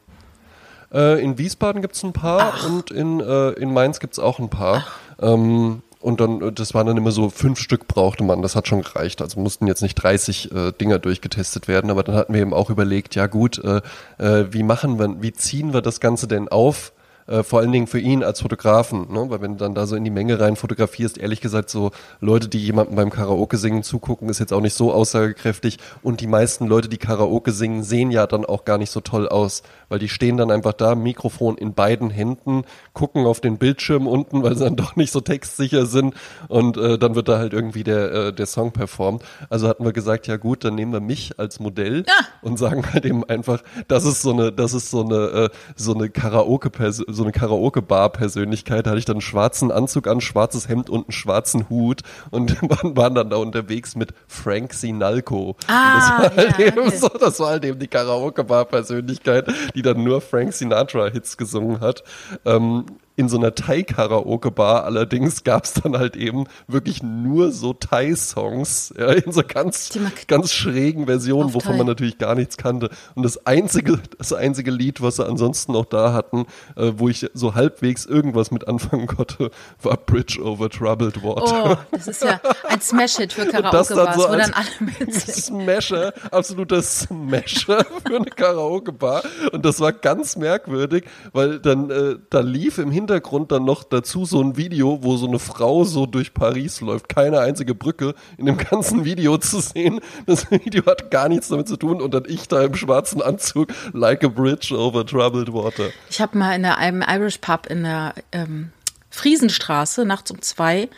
äh, in Wiesbaden gibt's ein paar und in, äh, in Mainz gibt's auch ein paar. Ähm, und dann, äh, das waren dann immer so fünf Stück brauchte man, das hat schon gereicht. Also mussten jetzt nicht 30 äh, Dinger durchgetestet werden, aber dann hatten wir eben auch überlegt, ja gut, äh, äh, wie machen wir, wie ziehen wir das Ganze denn auf? Äh, vor allen Dingen für ihn als Fotografen, ne? weil wenn du dann da so in die Menge rein fotografierst, ehrlich gesagt, so Leute, die jemandem beim Karaoke singen zugucken, ist jetzt auch nicht so aussagekräftig und die meisten Leute, die Karaoke singen, sehen ja dann auch gar nicht so toll aus, weil die stehen dann einfach da, Mikrofon in beiden Händen, gucken auf den Bildschirm unten, weil sie dann doch nicht so textsicher sind und äh, dann wird da halt irgendwie der, äh, der Song performt. Also hatten wir gesagt, ja gut, dann nehmen wir mich als Modell Ja. und sagen halt eben einfach, das ist so eine, das ist so eine, äh, so eine Karaoke, so eine Karaoke-Bar-Persönlichkeit. Da hatte ich dann einen schwarzen Anzug an, schwarzes Hemd und einen schwarzenUt und waren, waren dann da unterwegs mit Frank Sinalco. Ah, und das war halt ja, eben okay. so, das war halt eben die Karaoke-Bar-Persönlichkeit, die dann nur Frank Sinatra-Hits gesungen hat. Ähm, in so einer Thai-Karaoke-Bar allerdings gab's dann halt eben wirklich nur so Thai-Songs, ja, in so ganz, ganz schrägen Versionen, wovon Thai. man natürlich gar nichts kannte. Und das einzige, das einzige Lied, was sie ansonsten noch da hatten, äh, wo ich so halbwegs irgendwas mit anfangen konnte, war Bridge over Troubled Water. Oh, das ist ja ein Smash-Hit für das dann Karaoke-Bars, so wo dann alle mitsingen. Smasher, absoluter Smasher für eine Karaoke-Bar. Und das war ganz merkwürdig, weil dann äh, da lief im Hintergrund dann noch dazu so ein Video, wo so eine Frau so durch Paris läuft. Keine einzige Brücke in dem ganzen Video zu sehen. Das Video hat gar nichts damit zu tun. Und dann ich da im schwarzen Anzug, like a bridge over troubled water. Ich habe mal in einem Irish Pub in der ähm, Friesenstraße nachts um zwei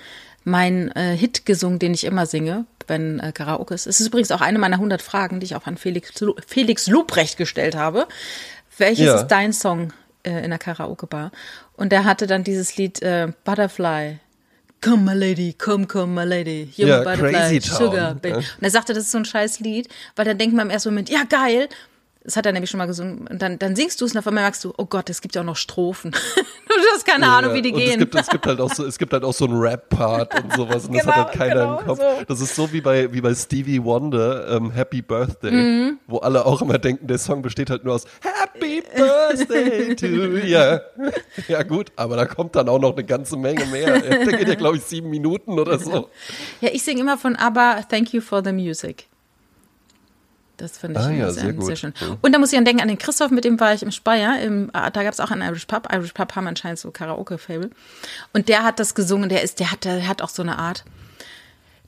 meinen äh, Hit gesungen, den ich immer singe, wenn äh, Karaoke ist. Es ist übrigens auch eine meiner 100 Fragen, die ich auch an Felix, Felix Lobrecht gestellt habe. Welches Ja. ist dein Song äh, in der Karaoke-Bar? Und der hatte dann dieses Lied äh, Butterfly. Come, my lady, come, come, my lady. You're Ja, butterfly, Crazy Town, sugar, baby. Und er sagte, das ist so ein scheiß Lied, weil dann denkt man im ersten Moment, ja geil, Das hat er nämlich schon mal gesungen. Und dann, dann singst du es und auf einmal merkst du, oh Gott, es gibt ja auch noch Strophen. du hast keine ja, Ahnung, wie die gehen. Es gibt, es gibt halt auch so, es gibt halt auch so einen Rap-Part und sowas. Und genau, das hat halt genau, keiner genau, im Kopf. So. Das ist so wie bei, wie bei Stevie Wonder, ähm, Happy Birthday, mhm. wo alle auch immer denken, der Song besteht halt nur aus Happy Birthday to you. Ja gut, aber da kommt dann auch noch eine ganze Menge mehr. Der geht ja, glaube ich, sieben Minuten oder so. Ja, ich singe immer von ABBA Thank You for the Music. Das finde ich ah, ja, sehr, sehr, sehr schön. Und da muss ich dann denken an den Christoph, mit dem war ich im Speyer. Im, ah, da gab es auch einen Irish Pub. Irish Pub haben anscheinend so Karaoke-Fable. Und der hat das gesungen, der ist, der hat, der hat auch so eine Art.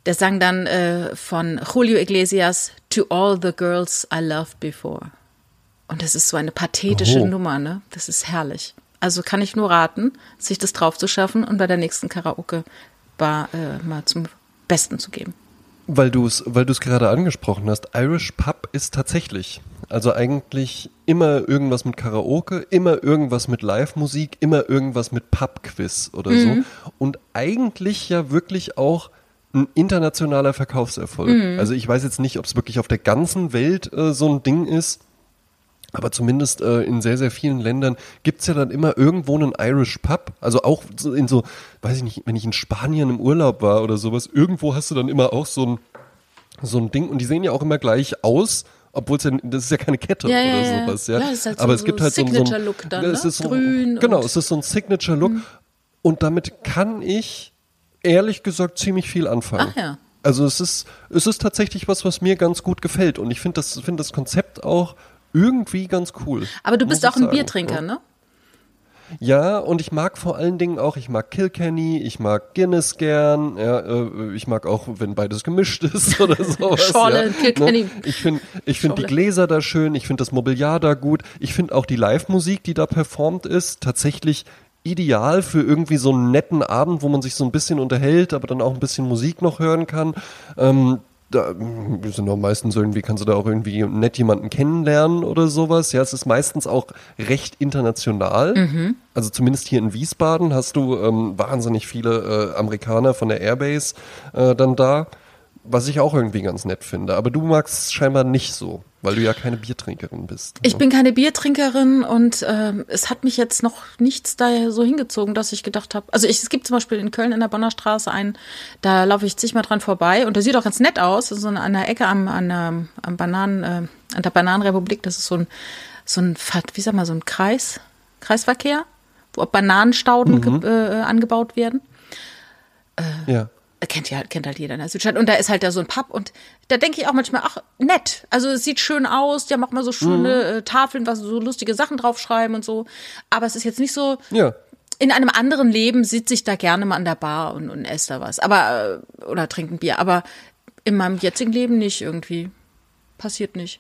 Der sang dann äh, von Julio Iglesias To All the Girls I Loved Before. Und das ist so eine pathetische oh. Nummer, ne? Das ist herrlich. Also kann ich nur raten, sich das drauf zu schaffen und bei der nächsten Karaoke-Bar äh, mal zum Besten zu geben. Weil du es weil du's gerade angesprochen hast, Irish Pub ist tatsächlich, also eigentlich immer irgendwas mit Karaoke, immer irgendwas mit Live-Musik, immer irgendwas mit Pub-Quiz oder mhm. so. Und eigentlich ja wirklich auch ein internationaler Verkaufserfolg. Mhm. Also ich weiß jetzt nicht, ob es wirklich auf der ganzen Welt äh, so ein Ding ist, aber zumindest äh, in sehr, sehr vielen Ländern gibt's ja dann immer irgendwo einen Irish Pub. Also auch in so, weiß ich nicht, wenn ich in Spanien im Urlaub war oder sowas, irgendwo hast du dann immer auch so ein, so ein Ding. Und die sehen ja auch immer gleich aus, obwohl es ja, das ist ja keine Kette ja, oder ja, sowas, ja. ja halt Aber so, es gibt halt so, so ein Look dann, es ne? ist so, grün. Genau, es ist so ein Signature Look. Mhm. Und damit kann ich ehrlich gesagt ziemlich viel anfangen. Ach ja. Also es ist, es ist tatsächlich was, was mir ganz gut gefällt. Und ich finde das, finde das Konzept auch irgendwie ganz cool. Aber du bist auch ein sagen. Biertrinker, ja. ne? Ja, und ich mag vor allen Dingen auch, ich mag Kilkenny, ich mag Guinness gern, ja, äh, ich mag auch, wenn beides gemischt ist oder sowas. Schorle, ja, Kilkenny. Ne? Ich finde ich find die Gläser da schön, ich finde das Mobiliar da gut, ich finde auch die Live-Musik, die da performt ist, tatsächlich ideal für irgendwie so einen netten Abend, wo man sich so ein bisschen unterhält, aber dann auch ein bisschen Musik noch hören kann. Ähm, da sind doch meistens irgendwie, kannst du da auch irgendwie nett jemanden kennenlernen oder sowas. Ja, es ist meistens auch recht international. Mhm. Also zumindest hier in Wiesbaden hast du ähm, wahnsinnig viele äh, Amerikaner von der Airbase äh, dann da. Was ich auch irgendwie ganz nett finde. Aber du magst es scheinbar nicht so, weil du ja keine Biertrinkerin bist. Ich bin keine Biertrinkerin und äh, es hat mich jetzt noch nichts da so hingezogen, dass ich gedacht habe. Also ich, es gibt zum Beispiel in Köln in der Bonner Straße einen, da laufe ich zigmal dran vorbei und der sieht auch ganz nett aus. Das ist so an der Ecke am, an, der, am Bananen, äh, an der Bananenrepublik. Das ist so ein, so ein, wie sag mal, so ein Kreis, Kreisverkehr, wo Bananenstauden mhm. äh, angebaut werden. Äh, ja kennt ja kennt halt jeder in der Südstadt. Und da ist halt da so ein Pub und da denke ich auch manchmal ach nett. Also es sieht schön aus die haben auch mal so schöne mhm. Äh, Tafeln was so lustige Sachen draufschreiben und so. Aber es ist jetzt nicht so ja. in einem anderen Leben sitze ich da gerne mal an der Bar und, und esse da was. Aber äh, oder trinken Bier. Aber in meinem jetzigen Leben nicht irgendwie. Passiert nicht.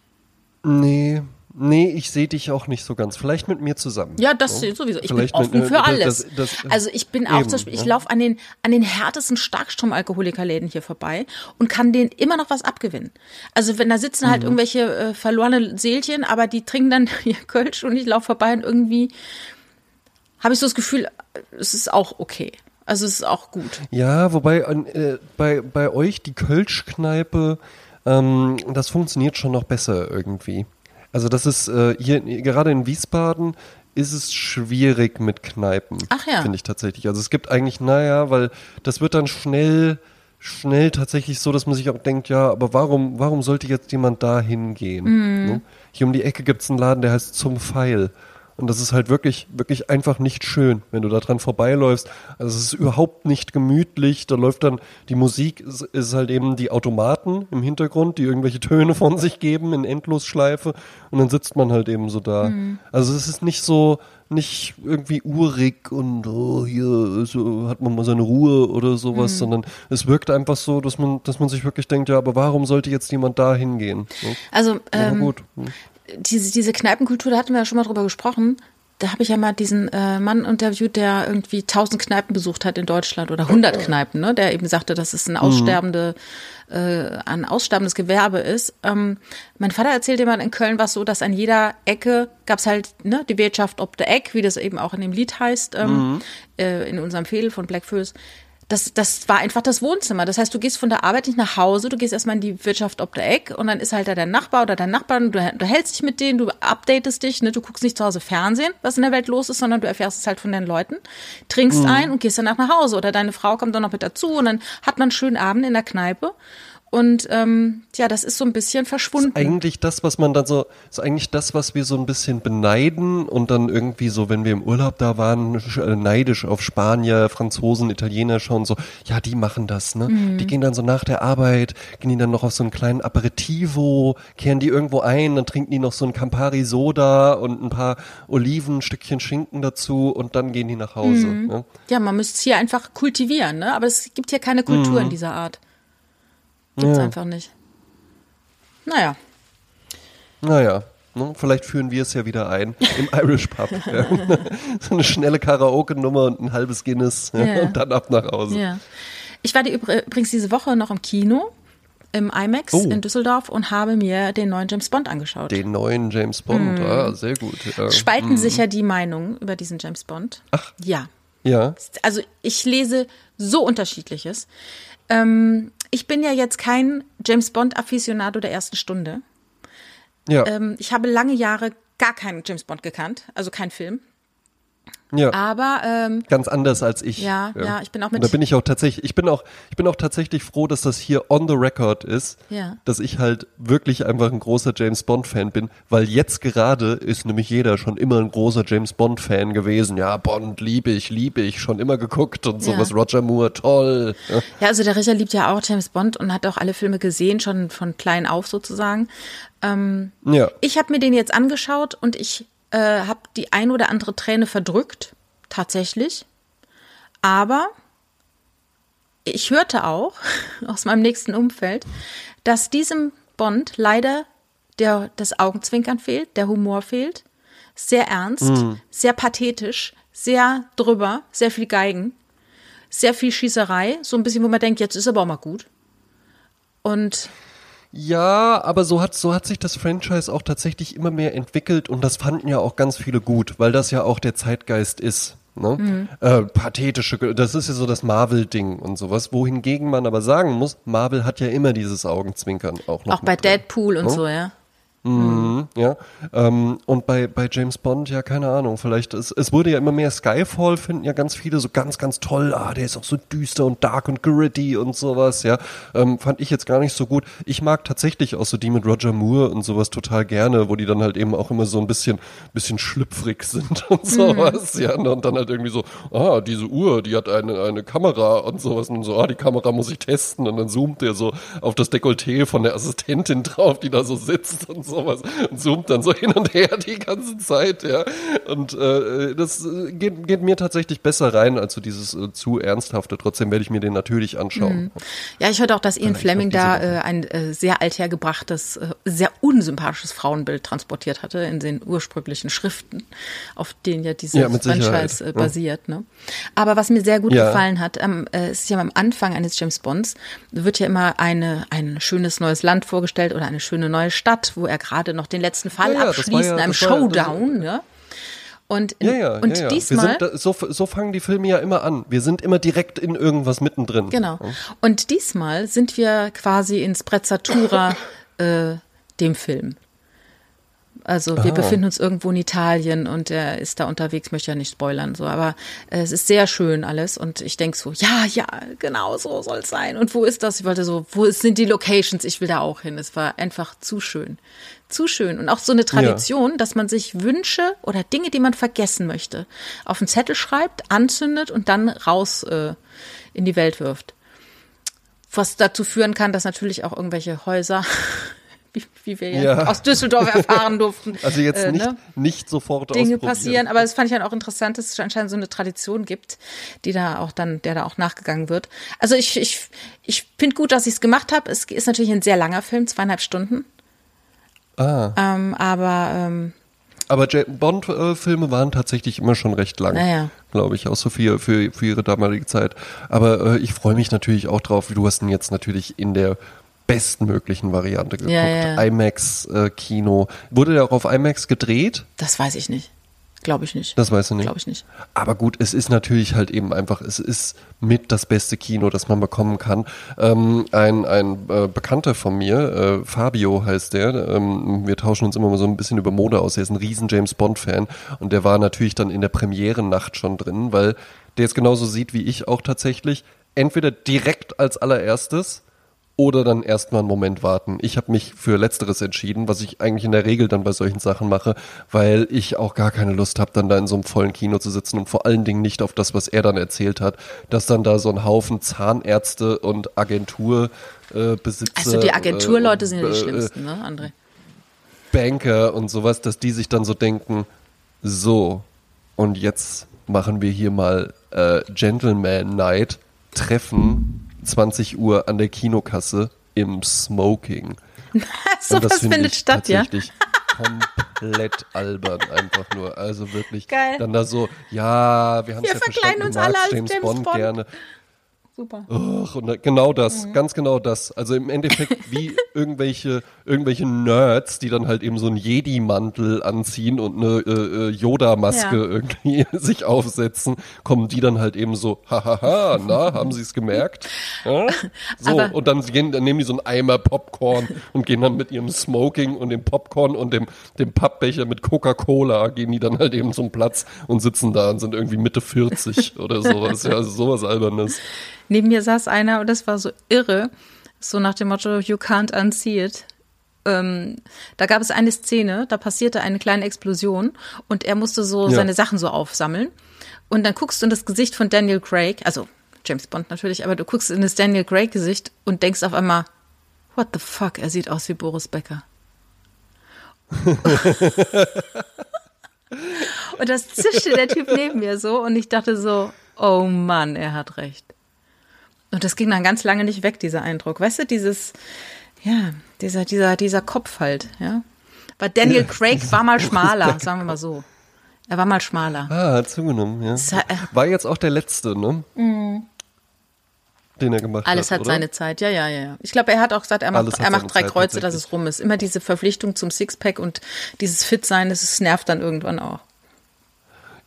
Nee Nee, ich sehe dich auch nicht so ganz. Vielleicht mit mir zusammen. Ja, das so. sowieso. Ich Vielleicht bin offen mit, für alles. Das, das, also ich bin auch eben, zum Beispiel, ich ja. laufe an den, an den härtesten Starkstromalkoholikerläden hier vorbei und kann denen immer noch was abgewinnen. Also wenn da sitzen halt mhm. irgendwelche äh, verlorene Seelchen, aber die trinken dann ihr Kölsch und ich laufe vorbei und irgendwie habe ich so das Gefühl, es ist auch okay. Also es ist auch gut. Ja, wobei äh, bei, bei euch die Kölschkneipe, ähm, das funktioniert schon noch besser irgendwie. Also das ist äh, hier gerade in Wiesbaden ist es schwierig mit Kneipen. Ach ja. Finde ich tatsächlich. Also es gibt eigentlich, naja, weil das wird dann schnell, schnell tatsächlich so, dass man sich auch denkt, ja, aber warum, warum sollte jetzt jemand da hingehen? Mhm. Ne? Hier um die Ecke gibt es einen Laden, der heißt Zum Pfeil. Und das ist halt wirklich, wirklich einfach nicht schön, wenn du da dran vorbeiläufst. Also es ist überhaupt nicht gemütlich. Da läuft dann die Musik, ist, ist halt eben die Automaten im Hintergrund, die irgendwelche Töne von sich geben in Endlosschleife. Und dann sitzt man halt eben so da. Mhm. Also es ist nicht so, nicht irgendwie urig und oh, hier so hat man mal seine Ruhe oder sowas, mhm. sondern es wirkt einfach so, dass man, dass man sich wirklich denkt, ja, aber warum sollte jetzt jemand da hingehen? So. Also ähm, gut. Diese, diese Kneipenkultur, da hatten wir ja schon mal drüber gesprochen. Da habe ich ja mal diesen äh, Mann interviewt, der irgendwie tausend Kneipen besucht hat in Deutschland oder hundert Kneipen, ne? der eben sagte, dass es ein aussterbende, mhm. äh, ein aussterbendes Gewerbe ist. Ähm, mein Vater erzählte mal, in Köln war es so, dass an jeder Ecke gab es halt ne, die Wirtschaft ob der Eck, wie das eben auch in dem Lied heißt, ähm, mhm. äh, in unserem Fädel von Black Föß das, das war einfach das Wohnzimmer. Das heißt, du gehst von der Arbeit nicht nach Hause, du gehst erstmal in die Wirtschaft ob der Eck und dann ist halt da dein Nachbar oder dein Nachbar und du, du hältst dich mit denen, du updatest dich, ne? du guckst nicht zu Hause Fernsehen, was in der Welt los ist, sondern du erfährst es halt von den Leuten, trinkst ein und gehst danach nach Hause oder deine Frau kommt dann noch mit dazu und dann hat man einen schönen Abend in der Kneipe und ähm, ja, das ist so ein bisschen verschwunden. Ist eigentlich das, was man dann so, ist eigentlich das, was wir so ein bisschen beneiden und dann irgendwie so, wenn wir im Urlaub da waren, äh, neidisch auf Spanier, Franzosen, Italiener schauen, so, ja, die machen das, ne? Die gehen dann so nach der Arbeit, gehen die dann noch auf so einen kleinen Aperitivo, kehren die irgendwo ein, dann trinken die noch so ein Campari Soda und ein paar Oliven, ein Stückchen Schinken dazu und dann gehen die nach Hause. Ne? Ja, man müsste es hier einfach kultivieren, ne? Aber es gibt hier keine Kultur in dieser Art. Gibt's Ja. einfach nicht. Naja. Naja, ne, vielleicht führen wir es ja wieder ein im Irish Pub. Ja. So eine schnelle Karaoke-Nummer und ein halbes Guinness ja, und dann ab nach Hause. Ich war die übr- übrigens diese Woche noch im Kino, im IMAX Oh. in Düsseldorf und habe mir den neuen James Bond angeschaut. Den neuen James Bond, ah, sehr gut. Es spalten sich ja die Meinungen über diesen James Bond. Ach. Ja. ja. Also ich lese so unterschiedliches. Ähm, ich bin ja jetzt kein James Bond-Afficionado der ersten Stunde. Ja, Ähm, ich habe lange Jahre gar keinen James Bond gekannt, also kein Film. Ja. Aber ähm, Ganz anders als ich. Ja, ja, ich bin auch Und mit- Da bin ich auch tatsächlich, ich bin auch, ich bin auch tatsächlich froh, dass das hier on the record ist, Ja. dass ich halt wirklich einfach ein großer James Bond Fan bin, weil jetzt gerade ist nämlich jeder schon immer ein großer James Bond Fan gewesen. Ja, Bond liebe ich, liebe ich, schon immer geguckt und sowas. Ja. Roger Moore, toll. Ja. ja, also der Richard liebt ja auch James Bond und hat auch alle Filme gesehen, schon von klein auf sozusagen. ja. Ich habe mir den jetzt angeschaut und ich äh, habe die ein oder andere Träne verdrückt, tatsächlich. Aber ich hörte auch aus meinem nächsten Umfeld, dass diesem Bond leider der, das Augenzwinkern fehlt, der Humor fehlt. Sehr ernst, sehr pathetisch, sehr drüber, sehr viel Geigen, sehr viel Schießerei. So ein bisschen, wo man denkt, jetzt ist aber auch mal gut. Und Ja, aber so hat, so hat sich das Franchise auch tatsächlich immer mehr entwickelt und das fanden ja auch ganz viele gut, weil das ja auch der Zeitgeist ist. Ne? Mhm. Äh, pathetische, das ist ja so das Marvel-Ding und sowas, wohingegen man aber sagen muss, Marvel hat ja immer dieses Augenzwinkern auch noch. auch bei drin. Deadpool und Ne? so, ja. Mhm, ja. Ähm, und bei, bei James Bond, ja, keine Ahnung, vielleicht, es, es wurde ja immer mehr Skyfall, finden ja ganz viele so ganz, ganz toll, ah, der ist auch so düster und dark und gritty und sowas, ja. Ähm, fand ich jetzt gar nicht so gut. Ich mag tatsächlich auch so die mit Roger Moore und sowas total gerne, wo die dann halt eben auch immer so ein bisschen, bisschen schlüpfrig sind und sowas, ja. Und dann halt irgendwie so, ah, diese Uhr, die hat eine, eine Kamera und sowas und so, ah, die Kamera muss ich testen und dann zoomt der so auf das Dekolleté von der Assistentin drauf, die da so sitzt und sowas und zoomt dann so hin und her die ganze Zeit, ja. Und äh, das äh, geht, geht mir tatsächlich besser rein als so dieses äh, zu ernsthafte. Trotzdem werde ich mir den natürlich anschauen. Ja, ich hörte auch, dass Ian Vielleicht Fleming da äh, ein äh, sehr althergebrachtes, äh, sehr unsympathisches Frauenbild transportiert hatte in den ursprünglichen Schriften, auf denen ja dieses Ja, Franchise äh, ja. basiert. Ne? Aber was mir sehr gut Ja. gefallen hat, ähm, äh, ist ja am Anfang eines James Bonds, wird ja immer eine, ein schönes neues Land vorgestellt oder eine schöne neue Stadt, wo er gerade noch den letzten Fall Ja, ja, abschließt ja- in einem Showdown. ne? Und, Ja, ja, und ja, diesmal. Da- so, so fangen die Filme ja immer an. Wir sind immer direkt in irgendwas mittendrin. Genau. Und diesmal sind wir quasi in Sprezzatura äh, dem Film. Also wir Ah. befinden uns irgendwo in Italien und er ist da unterwegs, möchte ja nicht spoilern, so, aber äh, es ist sehr schön alles und ich denk so, ja, ja, genau so soll es sein. Und wo ist das? Ich wollte so, wo sind die Locations? Ich will da auch hin. Es war einfach zu schön. Zu schön. Und auch so eine Tradition, dass man sich Wünsche oder Dinge, die man vergessen möchte, auf einen Zettel schreibt, anzündet und dann raus äh, in die Welt wirft was dazu führen kann, dass natürlich auch irgendwelche Häuser, wie, wie wir ja, aus Düsseldorf erfahren durften, Also jetzt äh, nicht, ne, nicht sofort Dinge passieren. Aber das fand ich dann auch interessant, dass es anscheinend so eine Tradition gibt, die da auch dann, der da auch nachgegangen wird. Also ich, ich, ich finde gut, dass ich es gemacht habe. Es ist natürlich ein sehr langer Film, zweieinhalb Stunden. Ah. Ähm, aber ähm, Aber Bond-Filme waren tatsächlich immer schon recht lang, Naja. glaube ich, auch so für, für, für ihre damalige Zeit. Aber äh, ich freue mich natürlich auch drauf. Du hast ihn jetzt natürlich in der bestmöglichen Variante geguckt. Ja, ja. IMAX-Kino. Wurde der auch auf IMAX gedreht? das weiß ich nicht. Glaube ich nicht. Das weißt du nicht. Glaube ich nicht. Aber gut, es ist natürlich halt eben einfach, es ist mit das beste Kino, das man bekommen kann. Ähm, ein ein äh, Bekannter von mir, äh, Fabio heißt der, ähm, wir tauschen uns immer mal so ein bisschen über Mode aus. Er ist ein riesen James Bond-Fan und der war natürlich dann in der Premierennacht schon drin, weil der es genauso sieht wie ich auch tatsächlich. Entweder direkt als allererstes oder dann erstmal einen Moment warten. Ich habe mich für letzteres entschieden, was ich eigentlich in der Regel dann bei solchen Sachen mache, weil ich auch gar keine Lust habe, dann da in so einem vollen Kino zu sitzen und vor allen Dingen nicht auf das, was er dann erzählt hat, dass dann da so ein Haufen Zahnärzte und Agenturbesitzer. Äh, Also die Agenturleute äh, sind ja die äh, schlimmsten, ne, André? Banker und sowas, dass die sich dann so denken, so, und jetzt machen wir hier mal äh, Gentleman Night, Treffen, 20 Uhr an der Kinokasse im Smoking. so das was finde findet statt, ja? komplett albern einfach nur. Also wirklich. Geil. Dann da so, ja, wir haben es ja verkleiden verstanden, uns alle als James, James Bond, Bond. gerne. Super. Och, und genau das, Mhm. ganz genau das. Also im Endeffekt wie irgendwelche, irgendwelche Nerds, die dann halt eben so einen Jedi-Mantel anziehen und eine äh, äh, Yoda-Maske Ja. irgendwie sich aufsetzen, kommen die dann halt eben so, hahaha, na, haben sie es gemerkt? Ja? So, Aber- und dann, gehen, dann nehmen die so einen Eimer Popcorn und gehen dann mit ihrem Smoking und dem Popcorn und dem, dem Pappbecher mit Coca-Cola, gehen die dann halt eben zum Platz und sitzen da und sind irgendwie Mitte 40 oder sowas. Ja, also sowas Albernes. Neben mir saß einer und das war so irre, so nach dem Motto, you can't unsee it. Ähm, da gab es eine Szene, da passierte eine kleine Explosion und er musste so Ja. seine Sachen so aufsammeln. Und dann guckst du in das Gesicht von Daniel Craig, also James Bond natürlich, aber du guckst in das Daniel Craig Gesicht und denkst auf einmal, what the fuck, er sieht aus wie Boris Becker. und das zischte der Typ neben mir so und ich dachte so, oh Mann, er hat recht. Und das ging dann ganz lange nicht weg, dieser Eindruck. Weißt du, dieses, ja, dieser, dieser, dieser Kopf halt, ja. Weil Daniel Craig war mal schmaler, sagen wir mal so. Er war mal schmaler. Ah, hat zugenommen, ja. Hat- War jetzt auch der letzte, ne? Den er gemacht Mhm. Alles hat. hat oder? seine Zeit, ja, ja, ja. Ich glaube, er hat auch gesagt, er Alles macht, er macht drei Zeit, Kreuze, dass es rum ist. Immer diese Verpflichtung zum Sixpack und dieses Fit-Sein, das ist- nervt dann irgendwann auch.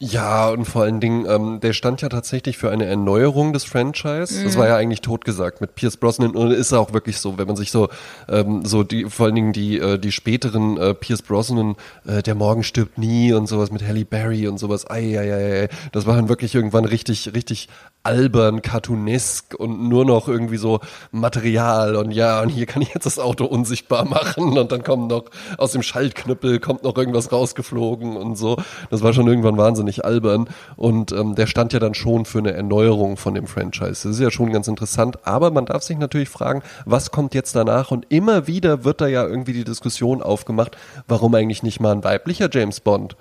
Ja, und vor allen Dingen, ähm, der stand ja tatsächlich für eine Erneuerung des Franchise. Das war ja eigentlich totgesagt mit Pierce Brosnan und ist auch wirklich so, wenn man sich so, ähm, so die, vor allen Dingen die, äh, die späteren äh, Pierce Brosnan, äh, der Morgen stirbt nie und sowas mit Halle Berry und sowas, ei, ei, ei, ei. das war dann wirklich irgendwann richtig, richtig albern, cartoonesk und nur noch irgendwie so Material und ja, und hier kann ich jetzt das Auto unsichtbar machen und dann kommt noch aus dem Schaltknüppel kommt noch irgendwas rausgeflogen und so. Das war schon irgendwann wahnsinnig albern und ähm, der stand ja dann schon für eine Erneuerung von dem Franchise. Das ist ja schon ganz interessant, aber man darf sich natürlich fragen, was kommt jetzt danach und immer wieder wird da ja irgendwie die Diskussion aufgemacht, warum eigentlich nicht mal ein weiblicher James Bond?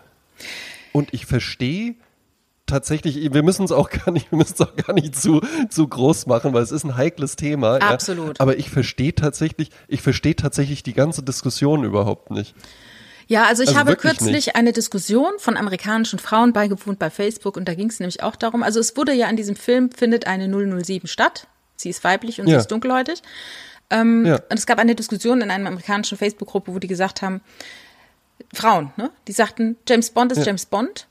Und ich verstehe tatsächlich, wir müssen es auch gar nicht, wir müssen es auch gar nicht zu, zu groß machen, weil es ist ein heikles Thema. Absolut. Ja. Aber ich verstehe tatsächlich, ich verstehe tatsächlich die ganze Diskussion überhaupt nicht. Ja, also ich Also habe kürzlich nicht. eine Diskussion von amerikanischen Frauen beigewohnt bei Facebook und da ging es nämlich auch darum, also es wurde ja in diesem Film findet eine 007 statt. Sie ist weiblich und Ja. sie ist dunkelhäutig. Ähm, Ja. Und es gab eine Diskussion in einer amerikanischen Facebook-Gruppe, wo die gesagt haben, Frauen, ne? Die sagten, James Bond ist Ja. James Bond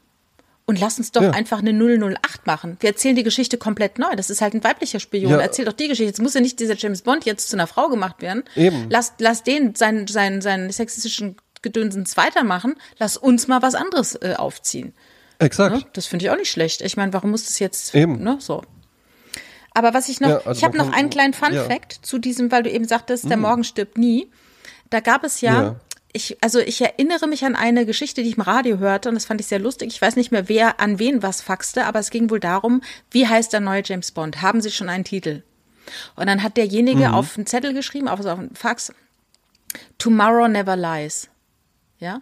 und lass uns doch Ja. einfach eine 008 machen. Wir erzählen die Geschichte komplett neu. Das ist halt ein weiblicher Spion. Ja. Erzähl doch die Geschichte. Jetzt muss ja nicht dieser James Bond jetzt zu einer Frau gemacht werden. Eben. Lass, lass den seinen, seinen, seinen sexistischen Gedönsens weitermachen. Lass uns mal was anderes äh, aufziehen. Exakt. Ne? Das finde ich auch nicht schlecht. Ich meine, warum muss das jetzt Eben. ne, so? Aber was ich noch, Ja, also ich habe noch einen kleinen Fun ja. Mhm. Fact zu diesem, weil du eben sagtest, der Morgen stirbt nie. Da gab es ja, Ja. ich, also ich erinnere mich an eine Geschichte, die ich im Radio hörte und das fand ich sehr lustig. Ich weiß nicht mehr, wer an wen was faxte, aber es ging wohl darum, wie heißt der neue James Bond? Haben Sie schon einen Titel? Und dann hat derjenige Mhm. auf einen Zettel geschrieben, auf, auf einen Fax, Tomorrow never lies. Ja?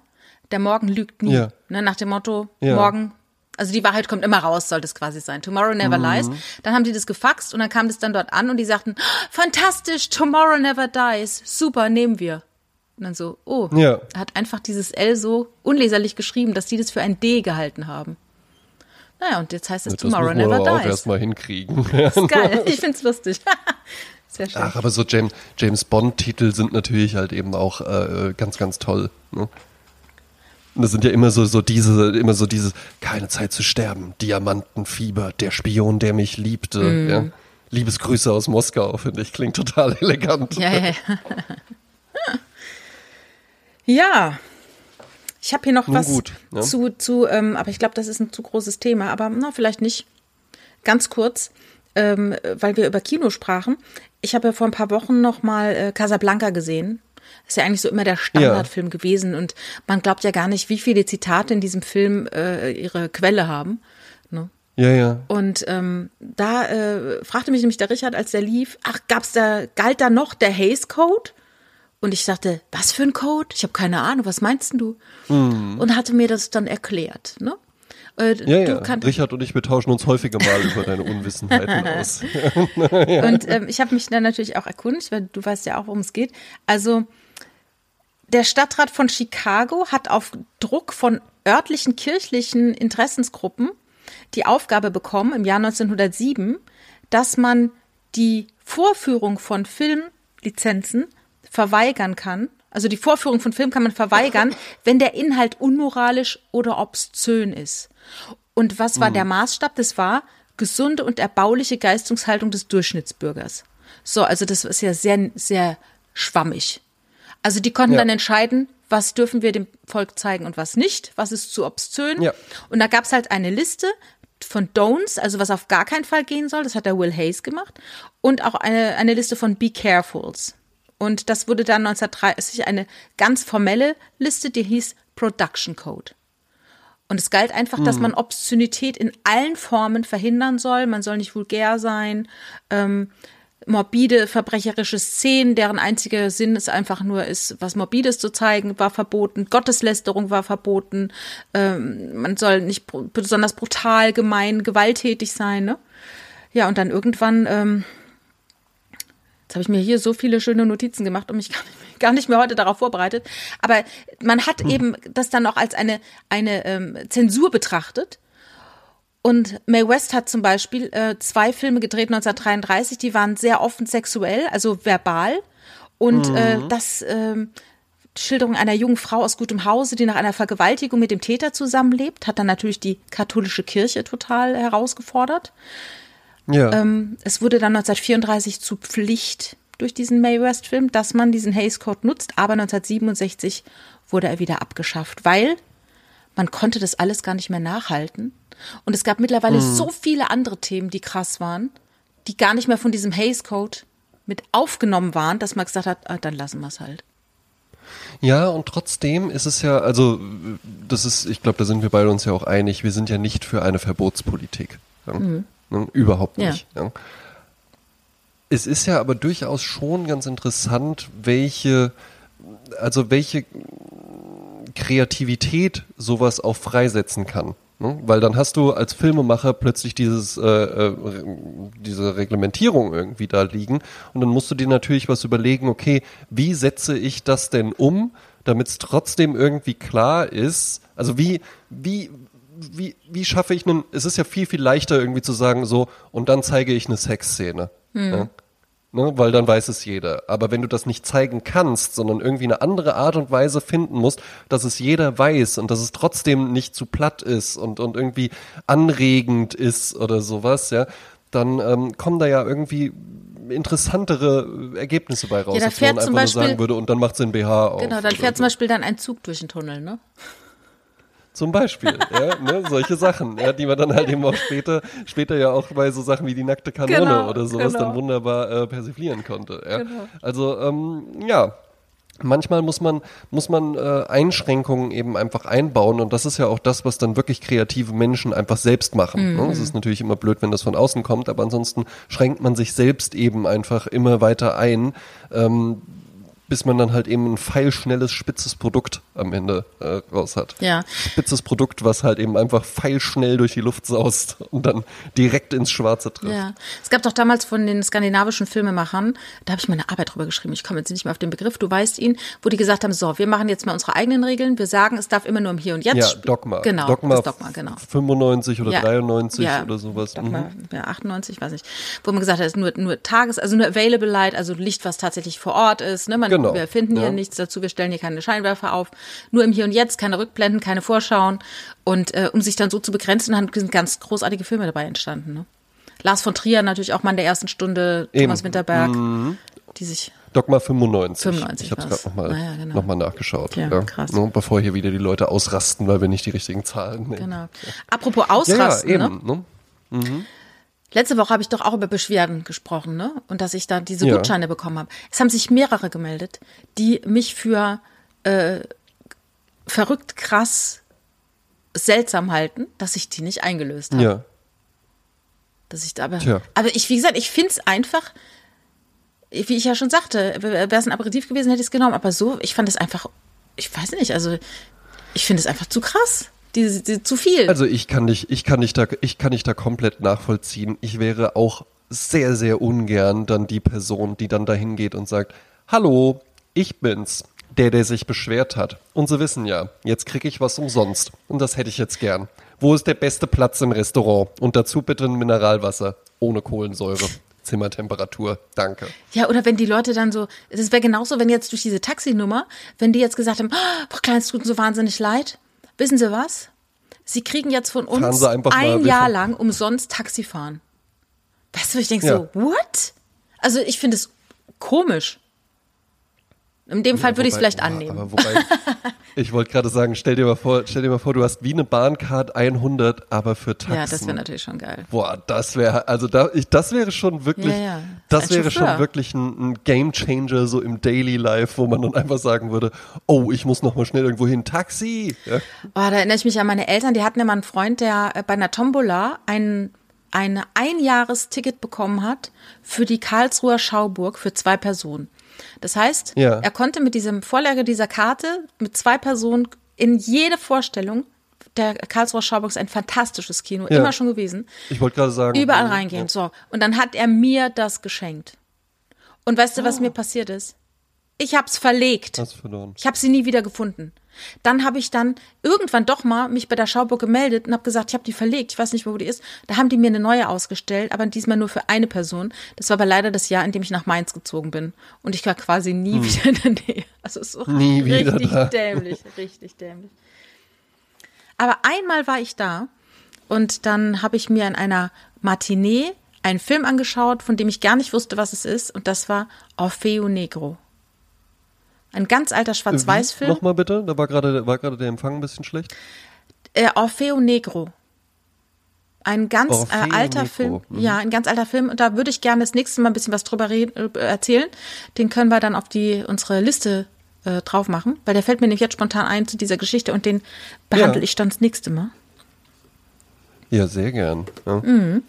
Der Morgen lügt nie. Ja. Ne, nach dem Motto, Ja. morgen, also die Wahrheit kommt immer raus, sollte es quasi sein. Tomorrow never Mhm. lies. Dann haben die das gefaxt und dann kam das dann dort an und die sagten, fantastisch, tomorrow never dies. Super, nehmen wir. Und dann so, oh, Ja. er hat einfach dieses L so unleserlich geschrieben, dass die das für ein D gehalten haben. Naja, und jetzt heißt es Das Tomorrow Never auch Dies. erstmal hinkriegen. Ist geil, ich find's lustig. Sehr schön. Ach, aber so James, James Bond-Titel sind natürlich halt eben auch äh, ganz, ganz toll. Ne? Das sind ja immer so, so diese, immer so dieses, keine Zeit zu sterben, Diamantenfieber, der Spion, der mich liebte, Mhm. ja. Liebesgrüße aus Moskau, finde ich, klingt total elegant. Ja, ja, ja. ja. Ich habe hier noch Nun was gut, ja. zu, zu ähm, aber ich glaube, das ist ein zu großes Thema, aber na, vielleicht nicht. Ganz kurz, ähm, weil wir über Kino sprachen. Ich habe ja vor ein paar Wochen noch mal äh, Casablanca gesehen. Das ist ja eigentlich so immer der Standardfilm gewesen und man glaubt ja gar nicht, wie viele Zitate in diesem Film äh, ihre Quelle haben. Ne? Ja, ja. Und ähm, da äh, fragte mich nämlich der Richard, als der lief, ach, gab's da, galt da noch der Hays Code? Und ich sagte, was für ein Code? Ich habe keine Ahnung, was meinst denn du? Und hatte mir das dann erklärt, ne? Äh, Ja, ja. Richard und ich, wir tauschen uns häufiger mal über deine Unwissenheiten aus. Und ähm, ich habe mich dann natürlich auch erkundigt, weil du weißt ja auch, worum es geht. Also der Stadtrat von Chicago hat auf Druck von örtlichen kirchlichen Interessensgruppen die Aufgabe bekommen im Jahr 1907, dass man die Vorführung von Filmlizenzen verweigern kann. Also die Vorführung von Film kann man verweigern, wenn der Inhalt unmoralisch oder obszön ist. Und was war der Maßstab? Das war gesunde und erbauliche Geistungshaltung des Durchschnittsbürgers. So, also das ist ja sehr, sehr schwammig. Also die konnten Ja. dann entscheiden, was dürfen wir dem Volk zeigen und was nicht, was ist zu obszön. Ja. Und da gab's halt eine Liste von Don'ts, also was auf gar keinen Fall gehen soll, das hat der Will Hayes gemacht, und auch eine, eine Liste von Be Carefuls. Und das wurde dann 1930 eine ganz formelle Liste, die hieß Production Code. Und es galt einfach, dass man Obszönität in allen Formen verhindern soll. Man soll nicht vulgär sein. Ähm, morbide, verbrecherische Szenen, deren einziger Sinn es einfach nur ist, was Morbides zu zeigen, war verboten. Gotteslästerung war verboten. Ähm, man soll nicht besonders brutal, gemein, gewalttätig sein. Ne? Ja, und dann irgendwann, ähm, jetzt habe ich mir hier so viele schöne Notizen gemacht und mich gar nicht, gar nicht mehr heute darauf vorbereitet. Aber man hat eben das dann auch als eine, eine ähm, Zensur betrachtet. Und Mae West hat zum Beispiel äh, zwei Filme gedreht 1933, die waren sehr offen sexuell, also verbal. Und äh, das ähm, die Schilderung einer jungen Frau aus gutem Hause, die nach einer Vergewaltigung mit dem Täter zusammenlebt, hat dann natürlich die katholische Kirche total herausgefordert. Ja. Ähm, es wurde dann 1934 zu Pflicht durch diesen Mae West-Film, dass man diesen Hays Code nutzt, aber 1967 wurde er wieder abgeschafft, weil man konnte das alles gar nicht mehr nachhalten. Und es gab mittlerweile so viele andere Themen, die krass waren, die gar nicht mehr von diesem Hays Code mit aufgenommen waren, dass man gesagt hat, ah, dann lassen wir es halt. Ja, und trotzdem ist es ja, also das ist, ich glaube, da sind wir beide uns ja auch einig, wir sind ja nicht für eine Verbotspolitik. Ja? Ne? Überhaupt Ja. nicht. Ja. Es ist ja aber durchaus schon ganz interessant, welche, also welche Kreativität sowas auch freisetzen kann. Ne? Weil dann hast du als Filmemacher plötzlich dieses, äh, äh, diese Reglementierung irgendwie da liegen und dann musst du dir natürlich was überlegen, okay, wie setze ich das denn um, damit es trotzdem irgendwie klar ist, also wie, wie, wie, wie schaffe ich einen, es ist ja viel, viel leichter irgendwie zu sagen, so, und dann zeige ich eine Sexszene. Ja? Ne, weil dann weiß es jeder. Aber wenn du das nicht zeigen kannst, sondern irgendwie eine andere Art und Weise finden musst, dass es jeder weiß und dass es trotzdem nicht zu platt ist und, und irgendwie anregend ist oder sowas, ja, dann ähm, kommen da ja irgendwie interessantere Ergebnisse bei raus, Ja, da als wenn fährt man zum einfach Beispiel- nur sagen würde und dann macht sie ein BH auf. Genau, dann fährt zum. Beispiel dann ein Zug durch den Tunnel, ne? Zum Beispiel, ja, ne, solche Sachen, ja, die man dann halt eben auch später, später ja auch bei so Sachen wie die nackte Kanone Genau, oder sowas genau. dann wunderbar äh, persiflieren konnte. Ja. Genau. Also ähm, ja, manchmal muss man muss man äh, Einschränkungen eben einfach einbauen und das ist ja auch das, was dann wirklich kreative Menschen einfach selbst machen. Ne? Es ist natürlich immer blöd, wenn das von außen kommt, aber ansonsten schränkt man sich selbst eben einfach immer weiter ein. Ähm, bis man dann halt eben ein feilschnelles, spitzes Produkt am Ende äh, raus hat Ja. spitzes Produkt, was halt eben einfach feilschnell durch die Luft saust und dann direkt ins Schwarze trifft. Ja, es gab doch damals von den skandinavischen Filmemachern, da habe ich meine Arbeit drüber geschrieben, ich komme jetzt nicht mehr auf den Begriff, du weißt ihn, wo die gesagt haben, so, wir machen jetzt mal unsere eigenen Regeln, wir sagen, es darf immer nur im Hier und Jetzt Ja. Dogma. Genau, Dogma, Dogma, genau. 95 oder Ja, 93 ja, oder sowas. Dogma, Mhm. ja, 98, weiß nicht. Wo man gesagt hat, es ist nur, nur Tages-, also nur Available Light, also Licht, was tatsächlich vor Ort ist. Ne? Man, Genau, Wir finden hier ja. nichts dazu, wir stellen hier keine Scheinwerfer auf. Nur im Hier und Jetzt, keine Rückblenden, keine Vorschauen. Und äh, um sich dann so zu begrenzen, sind ganz großartige Filme dabei entstanden. Ne? Lars von Trier natürlich auch mal in der ersten Stunde, Eben. Thomas Winterberg, die sich Dogma 95. 95 ich habe es gerade nochmal Ah ja, genau. noch mal nachgeschaut. Ja, krass. Ne, bevor hier wieder die Leute ausrasten, weil wir nicht die richtigen Zahlen nehmen. Genau. Apropos Ja, ja, Ausrasten, ne? eben. Ne? Letzte Woche habe ich doch auch über Beschwerden gesprochen, ne? Und dass ich da diese Ja. Gutscheine bekommen habe. Es haben sich mehrere gemeldet, die mich für äh, verrückt krass seltsam halten, dass ich die nicht eingelöst habe. Ja. Dass ich da aber, Tja. aber ich, wie gesagt, ich finde es einfach, wie ich ja schon sagte, wäre es ein Aperitif gewesen, hätte ich es genommen. Aber so, ich fand es einfach, ich weiß nicht, also ich finde es einfach zu krass. Die, die, zu viel. Also ich kann dich, ich kann dich da, ich kann dich da komplett nachvollziehen. Ich wäre auch sehr, sehr ungern dann die Person, die dann dahin geht und sagt, hallo, ich bin's, der, der sich beschwert hat. Und sie wissen ja, jetzt kriege ich was umsonst. Und das hätte ich jetzt gern. Wo ist der beste Platz im Restaurant? Und dazu bitte ein Mineralwasser. Ohne Kohlensäure. Zimmertemperatur. Danke. Ja, oder wenn die Leute dann so, es wäre genauso, wenn jetzt durch diese Taxinummer, wenn die jetzt gesagt haben, oh, Frau Klein, es tut uns so wahnsinnig leid. Wissen Sie was? Sie kriegen jetzt von uns ein wir Jahr lang umsonst Taxi fahren. Weißt du, ich denke Ja. so, what? Also ich finde es komisch. In dem Fall würde ich es vielleicht annehmen. Aber wobei, ich wollte gerade sagen, stell dir mal vor, stell dir mal vor, du hast wie eine Bahncard 100, aber für Taxen. Ja, das wäre natürlich schon geil. Boah, das wäre, also da, ich, das wäre schon wirklich, Ja, ja. das Ein wäre Chauffeur. schon wirklich ein, ein Game Changer so im Daily Life, wo man dann einfach sagen würde, oh, ich muss noch mal schnell irgendwo hin, Taxi. Ja. Oh, da erinnere ich mich an meine Eltern, die hatten immer einen Freund, der äh, bei einer Tombola ein, ein Einjahresticket bekommen hat für die Karlsruher Schauburg für zwei Personen. Das heißt, Ja. er konnte mit diesem Vorlage dieser Karte mit zwei Personen in jede Vorstellung, der Karlsruher Schauburg ist ein fantastisches Kino, Ja. immer schon gewesen, Ich wollte gerade sagen. überall ja, reingehen. So. Und dann hat er mir das geschenkt. Und weißt du, Ah. was mir passiert ist? Ich hab's verlegt. Hast verloren. Ich habe sie nie wieder gefunden. Dann habe ich dann irgendwann doch mal mich bei der Schauburg gemeldet und habe gesagt, ich habe die verlegt, ich weiß nicht mehr, wo die ist. Da haben die mir eine neue ausgestellt, aber diesmal nur für eine Person. Das war aber leider das Jahr, in dem ich nach Mainz gezogen bin. Und ich war quasi nie wieder in der Nähe. Also so Hm. Nie wieder richtig da. dämlich, richtig dämlich. Aber einmal war ich da und dann habe ich mir in einer Matinee einen Film angeschaut, von dem ich gar nicht wusste, was es ist. Und das war Orfeo Negro. Ein ganz alter Schwarz-Weiß-Film. Nochmal bitte, da war gerade, war der Empfang ein bisschen schlecht. Äh, Orfeo Negro. Ein ganz Orfeo äh, alter Negro, Film. mhm. Ja, ein ganz alter Film. Und da würde ich gerne das nächste Mal ein bisschen was drüber reden, äh, erzählen. Den können wir dann auf die unsere Liste äh, drauf machen, weil der fällt mir nämlich jetzt spontan ein zu dieser Geschichte und den behandle Ja. ich dann das nächste Mal. Ja, sehr gern. Ja. Mhm.